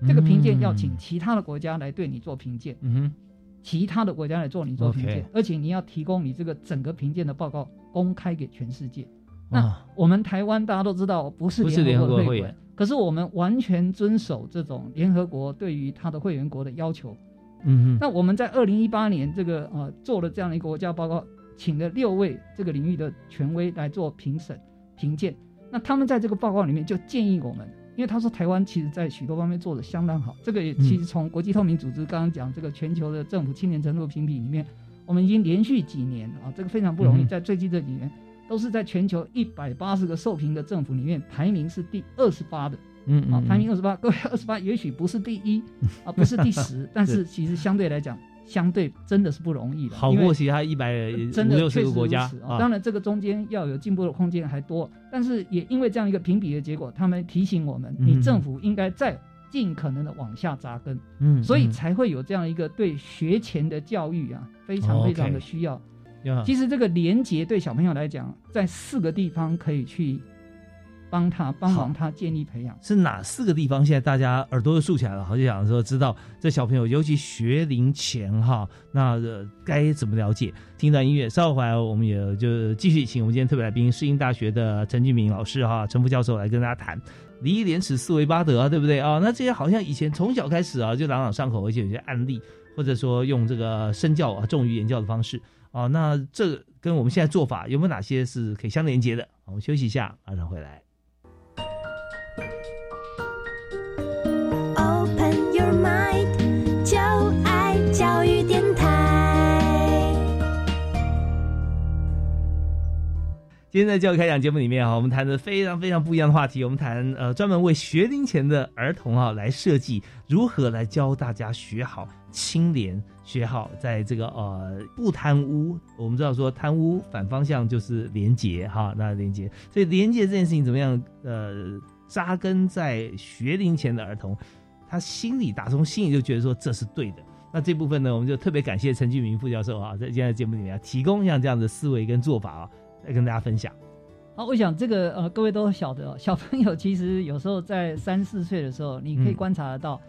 Speaker 2: 这个评鉴要请其他的国家来对你做评鉴，
Speaker 1: 嗯哼，
Speaker 2: 其他的国家来做你做评鉴，而且你要提供你这个整个评鉴的报告公开给全世界。那我们台湾大家都知道不是联合国的会员。可是我们完全遵守这种联合国对于它的会员国的要求，
Speaker 1: 嗯，
Speaker 2: 那我们在二零一八年这个呃做了这样的一个国家报告，请了六位这个领域的权威来做评审评鉴，那他们在这个报告里面就建议我们，因为他说台湾其实在许多方面做的相当好，这个也其实从国际透明组织刚刚讲这个全球的政府青年程度评比里面，我们已经连续几年啊，这个非常不容易，在最近这几年。都是在全球一百八十个受评的政府里面排名是第二十八的，
Speaker 1: 嗯
Speaker 2: 啊，排名二十八，各位二十八也许不是第一啊，不是第十，但是。其实相对来讲，相对真的是不容易的，
Speaker 1: 好过其他一百
Speaker 2: 真的
Speaker 1: 六十个国家
Speaker 2: 啊。当然，这个中间要有进步的空间还多，但是也因为这样一个评比的结果，他们提醒我们，你政府应该再尽可能的往下扎根，
Speaker 1: 嗯，
Speaker 2: 所以才会有这样一个对学前的教育啊，非常非常的需要。其实这个连接对小朋友来讲，在四个地方可以去帮他帮忙他建立培养。
Speaker 1: 是哪四个地方？现在大家耳朵都竖起来了，好就想说知道这小朋友，尤其学龄前哈，那该怎么了解？听段音乐，稍后回来我们也就继续请我们今天特别来宾，世英大学的陈俊明老师哈，陈副教授来跟大家谈礼义廉耻四维八德啊，对不对啊？那这些好像以前从小开始啊，就朗朗上口，而且有些案例，或者说用这个身教啊重于言教的方式。哦，那这跟我们现在做法有没有哪些是可以相连接的？我们休息一下，马上回来。今天在教育开讲节目里面啊，我们谈的非常非常不一样的话题，我们谈呃专门为学龄前的儿童啊来设计如何来教大家学好清廉。学好，在这个呃不贪污，我们知道说贪污反方向就是廉洁哈，那廉洁，所以廉洁这件事情怎么样？呃，扎根在学龄前的儿童，他心里打从心里就觉得说这是对的。那这部分呢，我们就特别感谢陈俊明副教授啊，在今天的节目里面提供像这样的思维跟做法啊，来跟大家分享。
Speaker 2: 好，我想这个呃各位都晓得，小朋友其实有时候在三四岁的时候，你可以观察得到。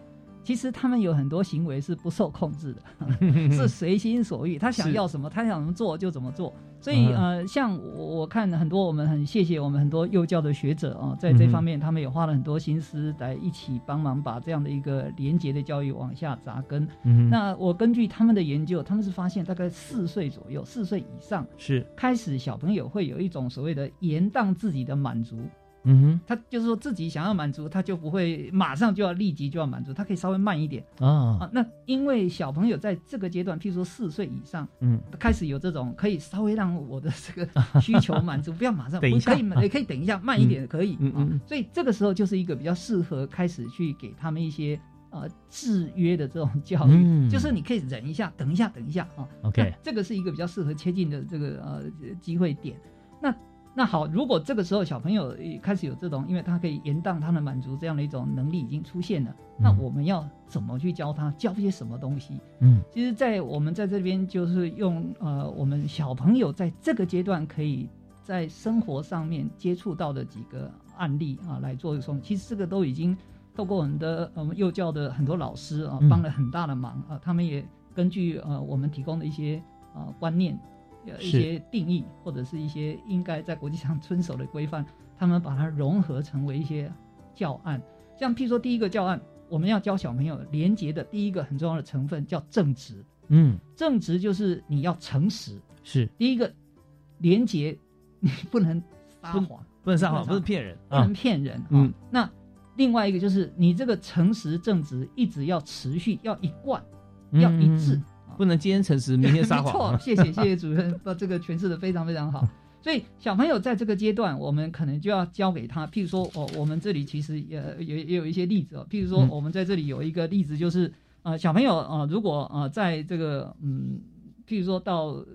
Speaker 2: 其实他们有很多行为是不受控制的，是随心所欲，他想要什么，他想怎么做就怎么做。所以呃，像我我看很多，我们很谢谢我们很多幼教的学者啊，在这方面他们也花了很多心思来一起帮忙把这样的一个廉洁的教育往下扎根。嗯那我根据他们的研究，他们是发现大概四岁左右，四岁以上
Speaker 1: 是
Speaker 2: 开始小朋友会有一种所谓的延宕自己的满足。
Speaker 1: 嗯哼，
Speaker 2: 他就是说自己想要满足，他就不会马上就要立即就要满足，他可以稍微慢一点
Speaker 1: 啊
Speaker 2: 啊。那因为小朋友在这个阶段，譬如说四岁以上，
Speaker 1: 嗯，
Speaker 2: 开始有这种可以稍微让我的这个需求满足，不要马上，
Speaker 1: 等一下
Speaker 2: 可以也 可以等一下，慢一点也可以，
Speaker 1: 嗯嗯，
Speaker 2: 所以这个时候就是一个比较适合开始去给他们一些。呃，制约的这种教育，
Speaker 1: 嗯、
Speaker 2: 就是你可以忍一下，等一下，等一下啊。
Speaker 1: OK，
Speaker 2: 这个是一个比较适合切近的这个呃机会点。那那好，如果这个时候小朋友开始有这种，因为他可以延宕他的满足这样的一种能力已经出现了，
Speaker 1: 嗯、
Speaker 2: 那我们要怎么去教他？教些什么东西？
Speaker 1: 嗯，
Speaker 2: 其实，在我们在这边就是用呃，我们小朋友在这个阶段可以在生活上面接触到的几个案例啊来做一种，其实这个都已经。透过我们的呃幼教的很多老师啊，帮了很大的忙啊。他们也根据呃我们提供的一些呃观念、呃一些定义，或者是一些应该在国际上遵守的规范，他们把它融合成为一些教案。像譬如说第一个教案，我们要教小朋友廉洁的第一个很重要的成分叫正直。
Speaker 1: 嗯，
Speaker 2: 正直就是你要诚实。
Speaker 1: 是
Speaker 2: 第一个廉洁，你不能撒谎，
Speaker 1: 不能撒谎，不是骗人，
Speaker 2: 不能骗人。嗯，那。另外一个就是你这个诚实正直一直要持续，要一贯，要一致，
Speaker 1: 不能今天诚实，明天撒谎。
Speaker 2: 没错，谢谢谢谢主任，把这个诠释的非常非常好。所以小朋友在这个阶段，我们可能就要教给他，譬如说，哦，我们这里其实也也也有一些例子哦，譬如说，我们在这里有一个例子，就是呃，小朋友呃，如果呃在这个嗯，譬如说到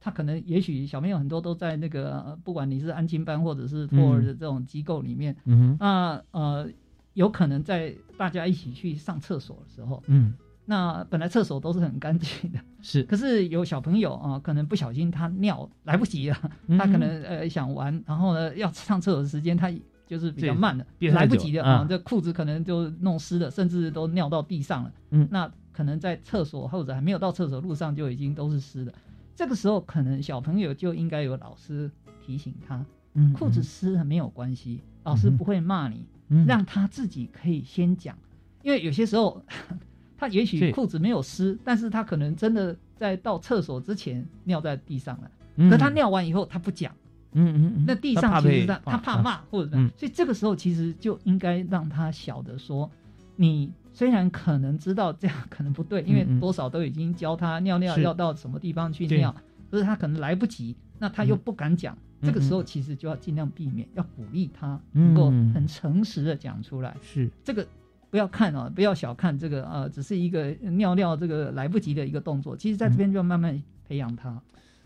Speaker 2: 他可能也许小朋友很多都在那个不管你是安亲班或者是托儿的这种机构里面，
Speaker 1: 嗯
Speaker 2: 那呃有可能在大家一起去上厕所的时候，
Speaker 1: 嗯，
Speaker 2: 那本来厕所都是很干净的，
Speaker 1: 是，
Speaker 2: 可是有小朋友啊，可能不小心他尿来不及了，他可能呃想玩，然后呢要上厕所的时间他就是比较慢的，来不及的啊，这裤子可能就弄湿了，甚至都尿到地上了，
Speaker 1: 嗯，
Speaker 2: 那可能在厕所或者还没有到厕所路上就已经都是湿的。这个时候，可能小朋友就应该有老师提醒他，
Speaker 1: 嗯，
Speaker 2: 裤子湿了没有关系，老师不会骂你，
Speaker 1: 嗯，
Speaker 2: 让他自己可以先讲，因为有些时候他也许裤子没有湿，但是他可能真的在到厕所之前尿在地上了，
Speaker 1: 嗯、
Speaker 2: 可他尿完以后他不讲，
Speaker 1: 嗯嗯嗯，
Speaker 2: 那地上其实他他怕骂或者，
Speaker 1: 嗯，
Speaker 2: 所以这个时候其实就应该让他晓得说，你。虽然可能知道这样可能不对，因为多少都已经教他尿尿要到什么地方去尿，可是他可能来不及，那他又不敢讲。这个时候其实就要尽量避免，要鼓励他能够很诚实的讲出来。
Speaker 1: 是。
Speaker 2: 这个不要看哦，不要小看这个呃，只是一个尿尿这个来不及的一个动作，其实在这边就要慢慢培养他。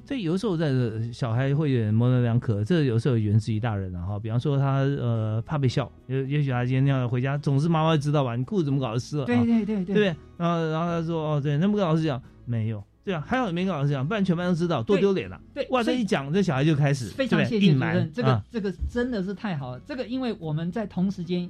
Speaker 1: 所以有时候在小孩会有点模棱两可，这有时候源自于大人啊哈。比方说他呃怕被笑，也也许他今天尿回家，总是妈妈知道吧？你裤子怎么搞的湿了？
Speaker 2: 对对对对，
Speaker 1: 对？然后然后他说哦对，那不跟老师讲没有，对啊，还好没跟老师讲，不然全班都知道，多丢脸了。
Speaker 2: 对，
Speaker 1: 哇，这一讲这小孩就开始
Speaker 2: 非常谢谢主任，这个
Speaker 1: 啊
Speaker 2: 这个真的是太好了。这个因为我们在同时间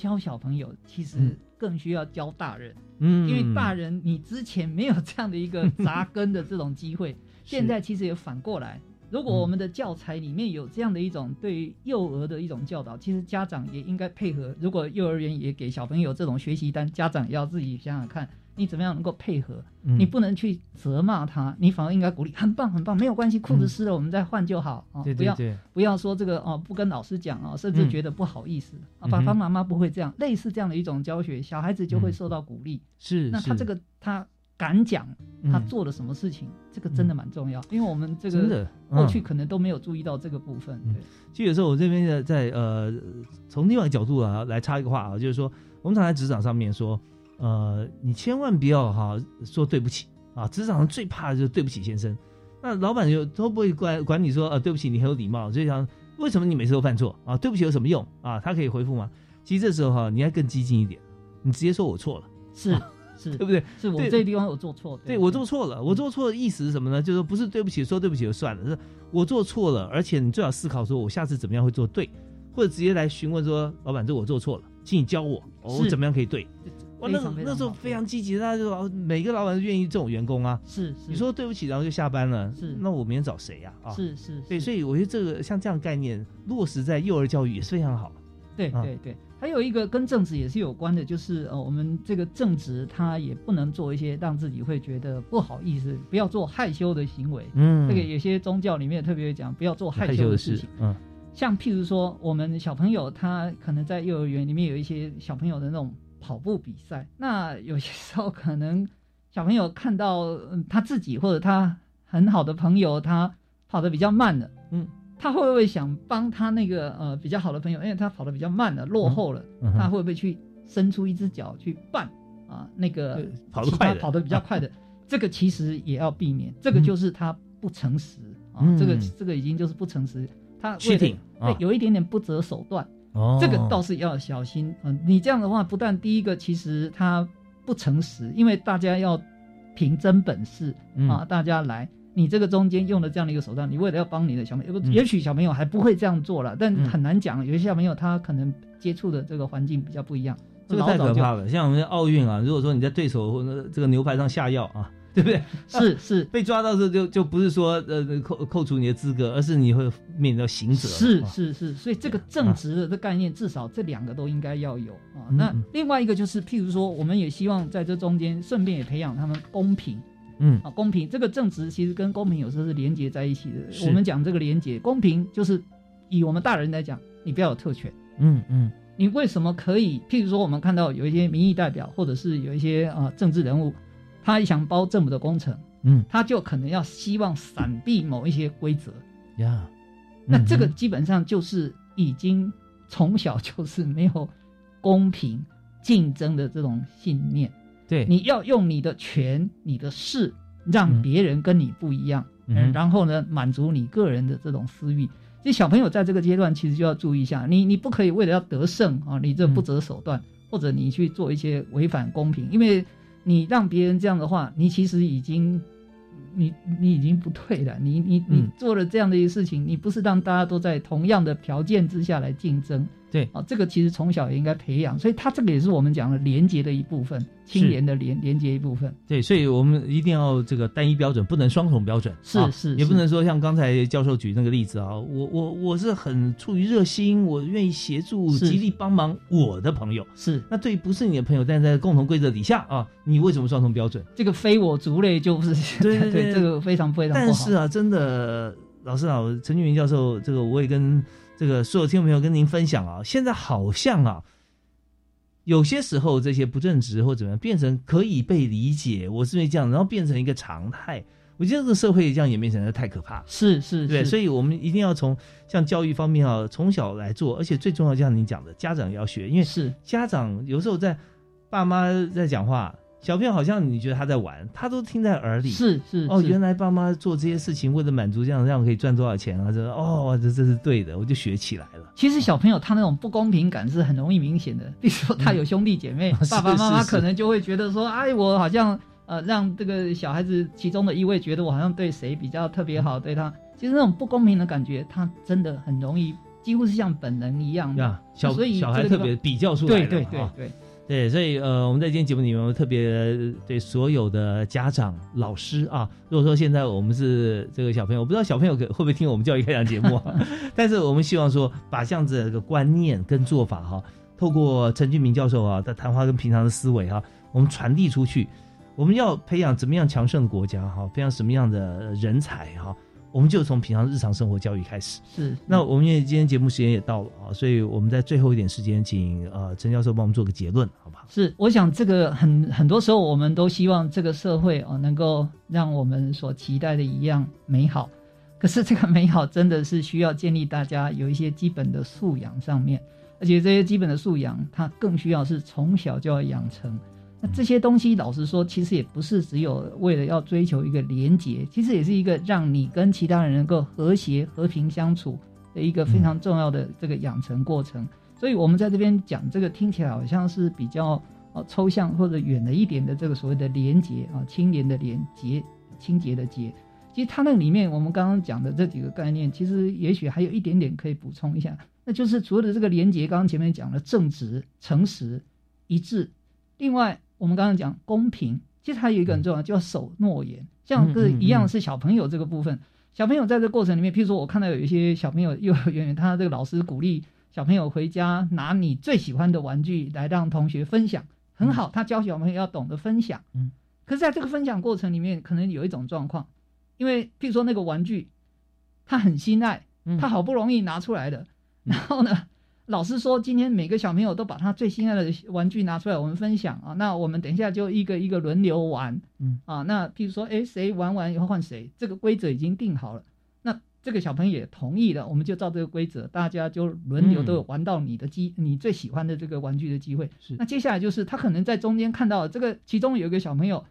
Speaker 2: 教小朋友，其实更需要教大人，
Speaker 1: 嗯，
Speaker 2: 因为大人你之前没有这样的一个 扎根的这种机会。现在其实也反过来，如果我们的教材里面有这样的一种对于幼儿的一种教导，其实家长也应该配合。如果幼儿园也给小朋友这种学习单，家长也要自己想想看，你怎么样能够配合。
Speaker 1: 嗯。
Speaker 2: 你不能去责骂他，你反而应该鼓励，很棒很棒，没有关系，裤子湿了我们再换就好啊、
Speaker 1: 对
Speaker 2: 不要不要说这个哦，不跟老师讲哦，甚至觉得不好意思、爸爸妈妈不会这样，类似这样的一种教学，小孩子就会受到鼓励。
Speaker 1: 是是。
Speaker 2: 那他这个他敢讲他
Speaker 1: 嗯。
Speaker 2: 做了什么事情，这个真的蛮重要，因为我们这个过去
Speaker 1: 嗯
Speaker 2: 可能都没有注意到这个部分。对，
Speaker 1: 其实有时候我这边在在呃，从另外一个角度啊来插一个话啊，就是说我们常在职场上面说，呃，你千万不要哈、说对不起啊，职场上最怕的就是对不起先生。那老板就都不会管管你说呃对不起，你很有礼貌，就想为什么你每次都犯错啊？对不起有什么用啊？他可以回复吗？其实这时候哈、你要更激进一点，你直接说我错了，
Speaker 2: 是是，
Speaker 1: 对不对？
Speaker 2: 是我这个地方我做错了，
Speaker 1: 对我做错了，我做错的意思是什么呢？就是说不是对不起，说对不起就算了，是我做错了，而且你最好思考说我下次怎么样会做对，或者直接来询问说老板，这我做错了，请你教我，我怎么样可以对？哇，那那时候非常积极，大家就说每个老板都愿意这种员工啊。
Speaker 2: 是是，
Speaker 1: 你说对不起，然后就下班了，
Speaker 2: 是
Speaker 1: 那我明天找谁呀？啊，
Speaker 2: 是是，
Speaker 1: 对，所以我觉得这个像这样概念落实在幼儿教育也是非常好。啊
Speaker 2: 对对对，还有一个跟正直也是有关的，就是呃，我们这个正直他也不能做一些让自己会觉得不好意思，不要做害羞的行为。
Speaker 1: 嗯
Speaker 2: 这个有些宗教里面特别讲，不要做害
Speaker 1: 羞的事
Speaker 2: 情。，
Speaker 1: 嗯
Speaker 2: 像譬如说，我们小朋友他可能在幼儿园里面有一些小朋友的那种跑步比赛，那有些时候可能小朋友看到嗯他自己或者他很好的朋友他跑得比较慢了，
Speaker 1: 嗯，
Speaker 2: 他会不会想帮他那个呃比较好的朋友，因为他跑得比较慢了，落后了，他会不会去伸出一只脚去绊啊那个
Speaker 1: 跑得快的。
Speaker 2: 跑得比较快的？这个其实也要避免，这个就是他不诚实啊，
Speaker 1: 嗯。
Speaker 2: 这个这个已经就是不诚实，他为了
Speaker 1: 啊。
Speaker 2: 对，有一点点不择手段，
Speaker 1: 哦
Speaker 2: 这个倒是要小心。嗯、你这样的话，不但第一个其实他不诚实，因为大家要凭真本事
Speaker 1: 嗯
Speaker 2: 啊，大家来。你这个中间用了这样的一个手段，你为了要帮你的小朋友，
Speaker 1: 嗯
Speaker 2: 也许小朋友还不会这样做了，但
Speaker 1: 嗯
Speaker 2: 很难讲。有些小朋友他可能接触的这个环境比较不一样，
Speaker 1: 这个太可怕了。像我们奥运啊，如果说你在对手这个牛排上下药啊，对不对？
Speaker 2: 是是，
Speaker 1: 被抓到时候就就不是说呃扣扣除你的资格，而是你会面临到刑责。
Speaker 2: 是
Speaker 1: 啊
Speaker 2: 是是，所以这个正直的这概念，至少这两个都应该要有啊。
Speaker 1: 嗯
Speaker 2: 那
Speaker 1: 嗯
Speaker 2: 另外一个就是，譬如说，我们也希望在这中间顺便也培养他们公平
Speaker 1: 嗯
Speaker 2: 啊，公平这个正直其实跟公平有时候是连结在一起的。我们讲这个连结，公平就是以我们大人来讲，你不要有特权。
Speaker 1: 嗯嗯
Speaker 2: 你为什么可以？譬如说，我们看到有一些民意代表，或者是有一些啊、呃政治人物，他想包政府的工程，
Speaker 1: 嗯。
Speaker 2: 他就可能要希望闪避某一些规则。
Speaker 1: 呀，
Speaker 2: 那这个
Speaker 1: 嗯
Speaker 2: 基本上就是已经从小就是没有公平竞争的这种信念。
Speaker 1: 对。
Speaker 2: 你要用你的权、你的势，让别人跟你不一样，
Speaker 1: 嗯。哼。
Speaker 2: 然后呢，满足你个人的这种私欲。其实小朋友在这个阶段，其实就要注意一下，你你不可以为了要得胜啊，你这不择手段，或者你去做一些违反公平，因为你让别人这样的话，你其实已经。你你已经不对了，你你你
Speaker 1: 嗯
Speaker 2: 做了这样的一个事情，你不是让大家都在同样的条件之下来竞争，
Speaker 1: 对
Speaker 2: 啊，这个其实从小也应该培养，所以它这个也是我们讲的廉洁的一部分，青年的廉廉洁一部分。
Speaker 1: 对，所以我们一定要这个单一标准，不能双重标准，
Speaker 2: 是
Speaker 1: 啊
Speaker 2: 是是
Speaker 1: 也不能说像刚才教授举那个例子啊，我我我是很出于热心，我愿意协助、极力帮忙我的朋友，
Speaker 2: 是
Speaker 1: 那对于不是你的朋友，但在共同规则底下啊，你为什么双重标准？
Speaker 2: 这个非我族类就是
Speaker 1: 对对 对
Speaker 2: 这个非常非常不好。
Speaker 1: 但是啊，真的，老师啊，陈俊明教授，这个我也跟这个所有听众朋友跟您分享啊，现在好像啊，有些时候这些不正直或怎么样，变成可以被理解，我是因为这样，然后变成一个常态。我觉得这个社会这样演变成的太可怕，
Speaker 2: 是是，
Speaker 1: 对，
Speaker 2: 是
Speaker 1: 所以我们一定要从像教育方面啊，从小来做，而且最重要，就像您讲的，家长也要学，因为
Speaker 2: 是
Speaker 1: 家长有时候在爸妈在讲话，小朋友好像你觉得他在玩，他都听在耳里，
Speaker 2: 是是
Speaker 1: 哦，原来爸妈做这些事情为了满足这样，这样可以赚多少钱啊？这哦，这这是对的，我就学起来了。
Speaker 2: 其实小朋友他那种不公平感是很容易明显的，比如说他有兄弟姐妹，
Speaker 1: 是
Speaker 2: 爸爸妈妈可能就会觉得说，哎，我好像呃让这个小孩子其中的一位觉得我好像对谁比较特别好，对他，其实那种不公平的感觉，他真的很容易，几乎是像本能一样的所以
Speaker 1: 小孩特别比较出
Speaker 2: 对对对。对，
Speaker 1: 所以呃，我们在今天节目里面，我特别对所有的家长、老师啊，如果说现在我们是这个小朋友，我不知道小朋友可会不会听我们教育开讲节目、啊，但是我们希望说，把这样子的一个观念跟做法哈、透过陈俊明教授啊的谈话跟平常的思维哈、我们传递出去。我们要培养怎么样强盛国家哈、培养什么样的人才哈、我们就从平常日常生活教育开始。
Speaker 2: 是，
Speaker 1: 那我们因为今天节目时间也到了啊，所以我们在最后一点时间，请呃陈教授帮我们做个结论，好不好？
Speaker 2: 是，我想这个很很多时候我们都希望这个社会哦能够让我们所期待的一样美好，可是这个美好真的是需要建立大家有一些基本的素养上面，而且这些基本的素养它更需要是从小就要养成。那这些东西，老实说，其实也不是只有为了要追求一个连结，其实也是一个让你跟其他人能够和谐、和平相处的一个非常重要的这个养成过程。所以，我们在这边讲这个，听起来好像是比较呃抽象或者远了一点的这个所谓的连结啊，清廉的廉洁、清洁的洁。其实它那里面，我们刚刚讲的这几个概念，其实也许还有一点点可以补充一下，那就是除了这个连结，刚刚前面讲了正直、诚实、一致，另外我们刚刚讲公平，其实还有一个很重要，叫守诺言。像是一样是小朋友这个部分，小朋友在这个过程里面，譬如说我看到有一些小朋友幼儿园，他这个老师鼓励小朋友回家拿你最喜欢的玩具来让同学分享，很好，他教小朋友要懂得分享。
Speaker 1: 嗯，
Speaker 2: 可是在这个分享过程里面，可能有一种状况，因为譬如说那个玩具，他很心爱，他好不容易拿出来的，然后呢，老师说今天每个小朋友都把他最心爱的玩具拿出来，我们分享啊。那我们等一下就一个一个轮流玩，
Speaker 1: 嗯
Speaker 2: 啊，那譬如说，哎，谁玩完以后换谁，这个规则已经定好了。那这个小朋友也同意了，我们就照这个规则，大家就轮流都有玩到你的机，你最喜欢的这个玩具的机会。
Speaker 1: 是
Speaker 2: 那接下来就是他可能在中间看到这个，其中有一个小朋友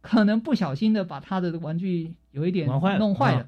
Speaker 2: 可能不小心的把他的玩具有一点
Speaker 1: 玩坏了
Speaker 2: 弄坏了
Speaker 1: 啊，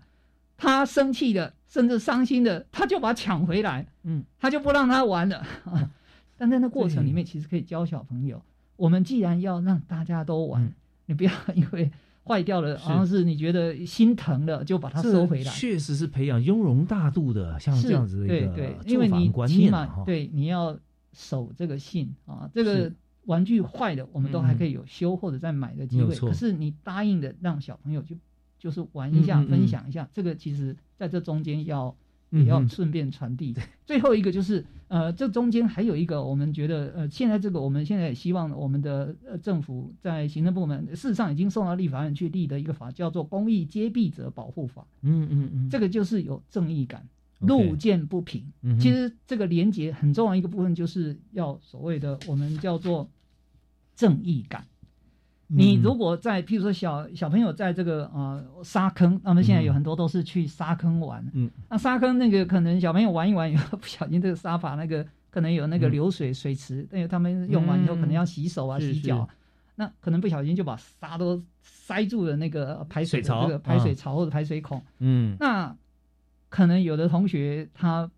Speaker 2: 他生气的甚至伤心的，他就把它抢回来，
Speaker 1: 嗯，
Speaker 2: 他就不让他玩了。啊 但在那过程里面，其实可以教小朋友，我们既然要让大家都玩，
Speaker 1: 嗯。
Speaker 2: 你不要因为坏掉了，
Speaker 1: 是。
Speaker 2: 好像是你觉得心疼了，就把它收回来。
Speaker 1: 确实是培养雍容大度的，像
Speaker 2: 是
Speaker 1: 这样子的一个
Speaker 2: 对对，因为你起码对你要守这个信啊，这个玩具坏了，我们都还可以有修或者再买的机会。可是你答应的让小朋友就就是玩一下、
Speaker 1: 嗯嗯嗯。
Speaker 2: 分享一下，这个其实在这中间要也要顺便传递。最后一个就是呃，这中间还有一个，我们觉得呃，现在这个我们现在也希望我们的呃政府在行政部门事实上已经送到立法院去立的一个法，叫做《公益揭弊者保护法》。
Speaker 1: 嗯嗯嗯，
Speaker 2: 这个就是有正义感，路见不平。
Speaker 1: 嗯
Speaker 2: 其实这个连接很重要一个部分，就是要所谓的我们叫做正义感。你如果在，譬如说小小朋友在这个呃沙坑，他们现在有很多都是去沙坑玩。
Speaker 1: 嗯，
Speaker 2: 那沙坑那个可能小朋友玩一玩以后，不小心这个沙发那个可能有那个流水、水池，因为他们用完以后可能要洗手啊、
Speaker 1: 嗯
Speaker 2: 洗脚
Speaker 1: 是，
Speaker 2: 那可能不小心就把沙都塞住了那个排水
Speaker 1: 槽
Speaker 2: 这个排水
Speaker 1: 啊
Speaker 2: 槽或者排水孔。
Speaker 1: 嗯
Speaker 2: 那可能有的同学他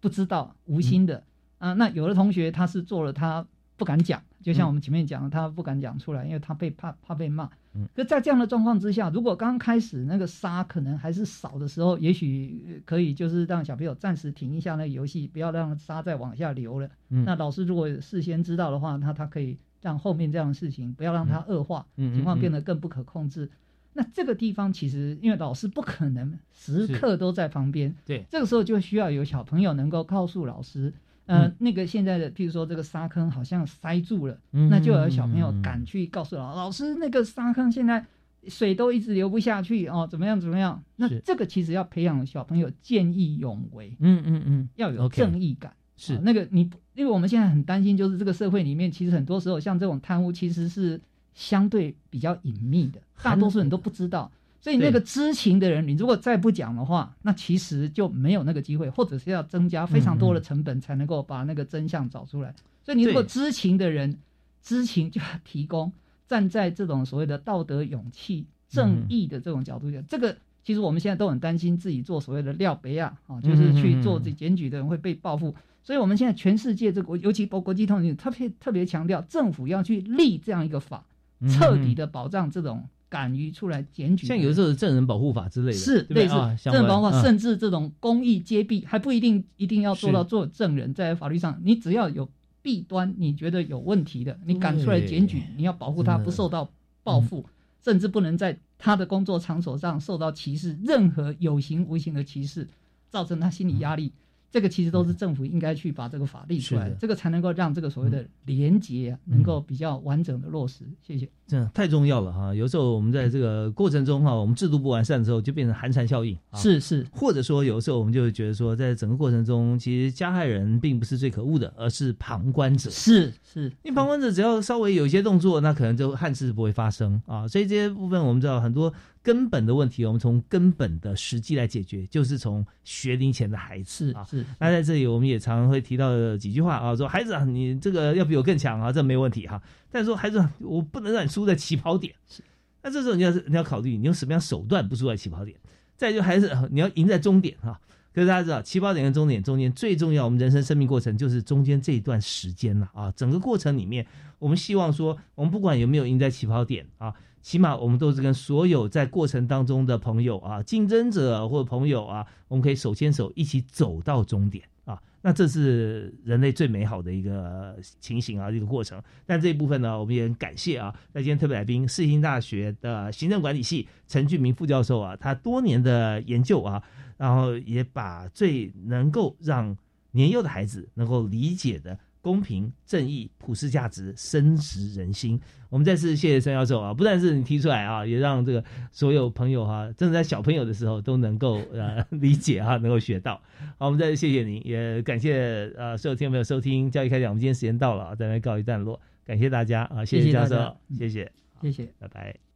Speaker 2: 不知道，无心的、啊。那有的同学他是做了，他不敢讲，就像我们前面讲的，他不敢讲出来，因为他被怕怕被骂。
Speaker 1: 嗯
Speaker 2: 可在这样的状况之下，如果刚开始那个沙可能还是少的时候，也许呃可以就是让小朋友暂时停一下那个游戏，不要让沙再往下流了。
Speaker 1: 嗯
Speaker 2: 那老师如果事先知道的话，那他可以让后面这样的事情不要让它恶化，
Speaker 1: 嗯嗯
Speaker 2: 情况变
Speaker 1: 嗯
Speaker 2: 得更不可控制。那这个地方其实因为老师不可能时刻都在旁边，
Speaker 1: 对，
Speaker 2: 这个时候就需要有小朋友能够告诉老师，呃，
Speaker 1: 嗯
Speaker 2: 那个现在的，譬如说这个沙坑好像塞住了，
Speaker 1: 嗯
Speaker 2: 那就有小朋友敢去告诉老老师，那个沙坑现在水都一直流不下去哦，怎么样怎么样？那这个其实要培养小朋友见义勇为，
Speaker 1: 嗯嗯嗯，
Speaker 2: 要有正义感。
Speaker 1: 是
Speaker 2: 啊那个你，因为我们现在很担心，就是这个社会里面，其实很多时候像这种贪污，其实是相对比较隐秘的，大多数人都不知道。所以那个知情的人，你如果再不讲的话，那其实就没有那个机会，或者是要增加非常多的成本才能够把那个真相找出来。所以你如果知情的人，知情就要提供，站在这种所谓的道德勇气、正义的这种角度讲，这个其实我们现在都很担心自己做所谓的廖北亚啊，就是去做这检举的人会被报复。所以我们现在全世界这个，尤其国国际通讯特别特别强调，政府要去立这样一个法，彻底的保障这种敢于出来检举。
Speaker 1: 像有的时候证人保护法之类的，
Speaker 2: 是类似证人保护法，
Speaker 1: 嗯
Speaker 2: 甚至这种公益揭弊，还不一定一定要做到做证人，在法律上，你只要有弊端，你觉得有问题的，你敢出来检举，你要保护他不受到报复，甚至不能在他的工作场所上受到歧视，任何有形无形的歧视，造成他心理压力。这个其实都是政府应该去把这个法立出来
Speaker 1: 的，
Speaker 2: 这个才能够让这个所谓的廉洁啊能够比较完整的落实。谢谢。
Speaker 1: 真的太重要了哈！有时候我们在这个过程中哈，我们制度不完善的时候，就变成寒蝉效应。啊
Speaker 2: 是是，
Speaker 1: 或者说有时候我们就会觉得说，在整个过程中，其实加害人并不是最可恶的，而是旁观者。
Speaker 2: 是是，
Speaker 1: 因为旁观者只要稍微有一些动作，那可能就憾事不会发生啊。所以这些部分我们知道很多根本的问题，我们从根本的实际来解决，就是从学龄前的孩子啊。
Speaker 2: 是。
Speaker 1: 那在这里我们也常常会提到几句话啊，说孩子啊，你这个要比我更强啊，这没问题哈、但是说孩子啊，我不能让你输在起跑点。是那这时候你要是你要考虑，你用什么样手段不输在起跑点？再就还是呃你要赢在终点哈、可是大家知道，起跑点跟终点中间最重要，我们人生生命过程就是中间这一段时间了啊。整个过程里面，我们希望说，我们不管有没有赢在起跑点啊，起码我们都是跟所有在过程当中的朋友啊、竞争者或者朋友啊，我们可以手牵手一起走到终点啊。那这是人类最美好的一个情形啊，一个过程。但这一部分呢，我们也很感谢啊，在今天特别来宾，世新大学的行政管理系陈俊明副教授啊，他多年的研究啊，然后也把最能够让年幼的孩子能够理解的公平、正义、普世价值深植人心。我们再次谢谢孙教授啊，不但是你提出来啊，也让这个所有朋友哈、真的在小朋友的时候都能够呃理解哈、能够学到。好，我们再次谢谢您，也感谢呃所有听众朋友收听教育开讲。我们今天时间到了啊，在这告一段落，感谢大家啊，谢
Speaker 2: 谢教授
Speaker 1: 谢谢，
Speaker 2: 谢谢。
Speaker 1: 拜拜。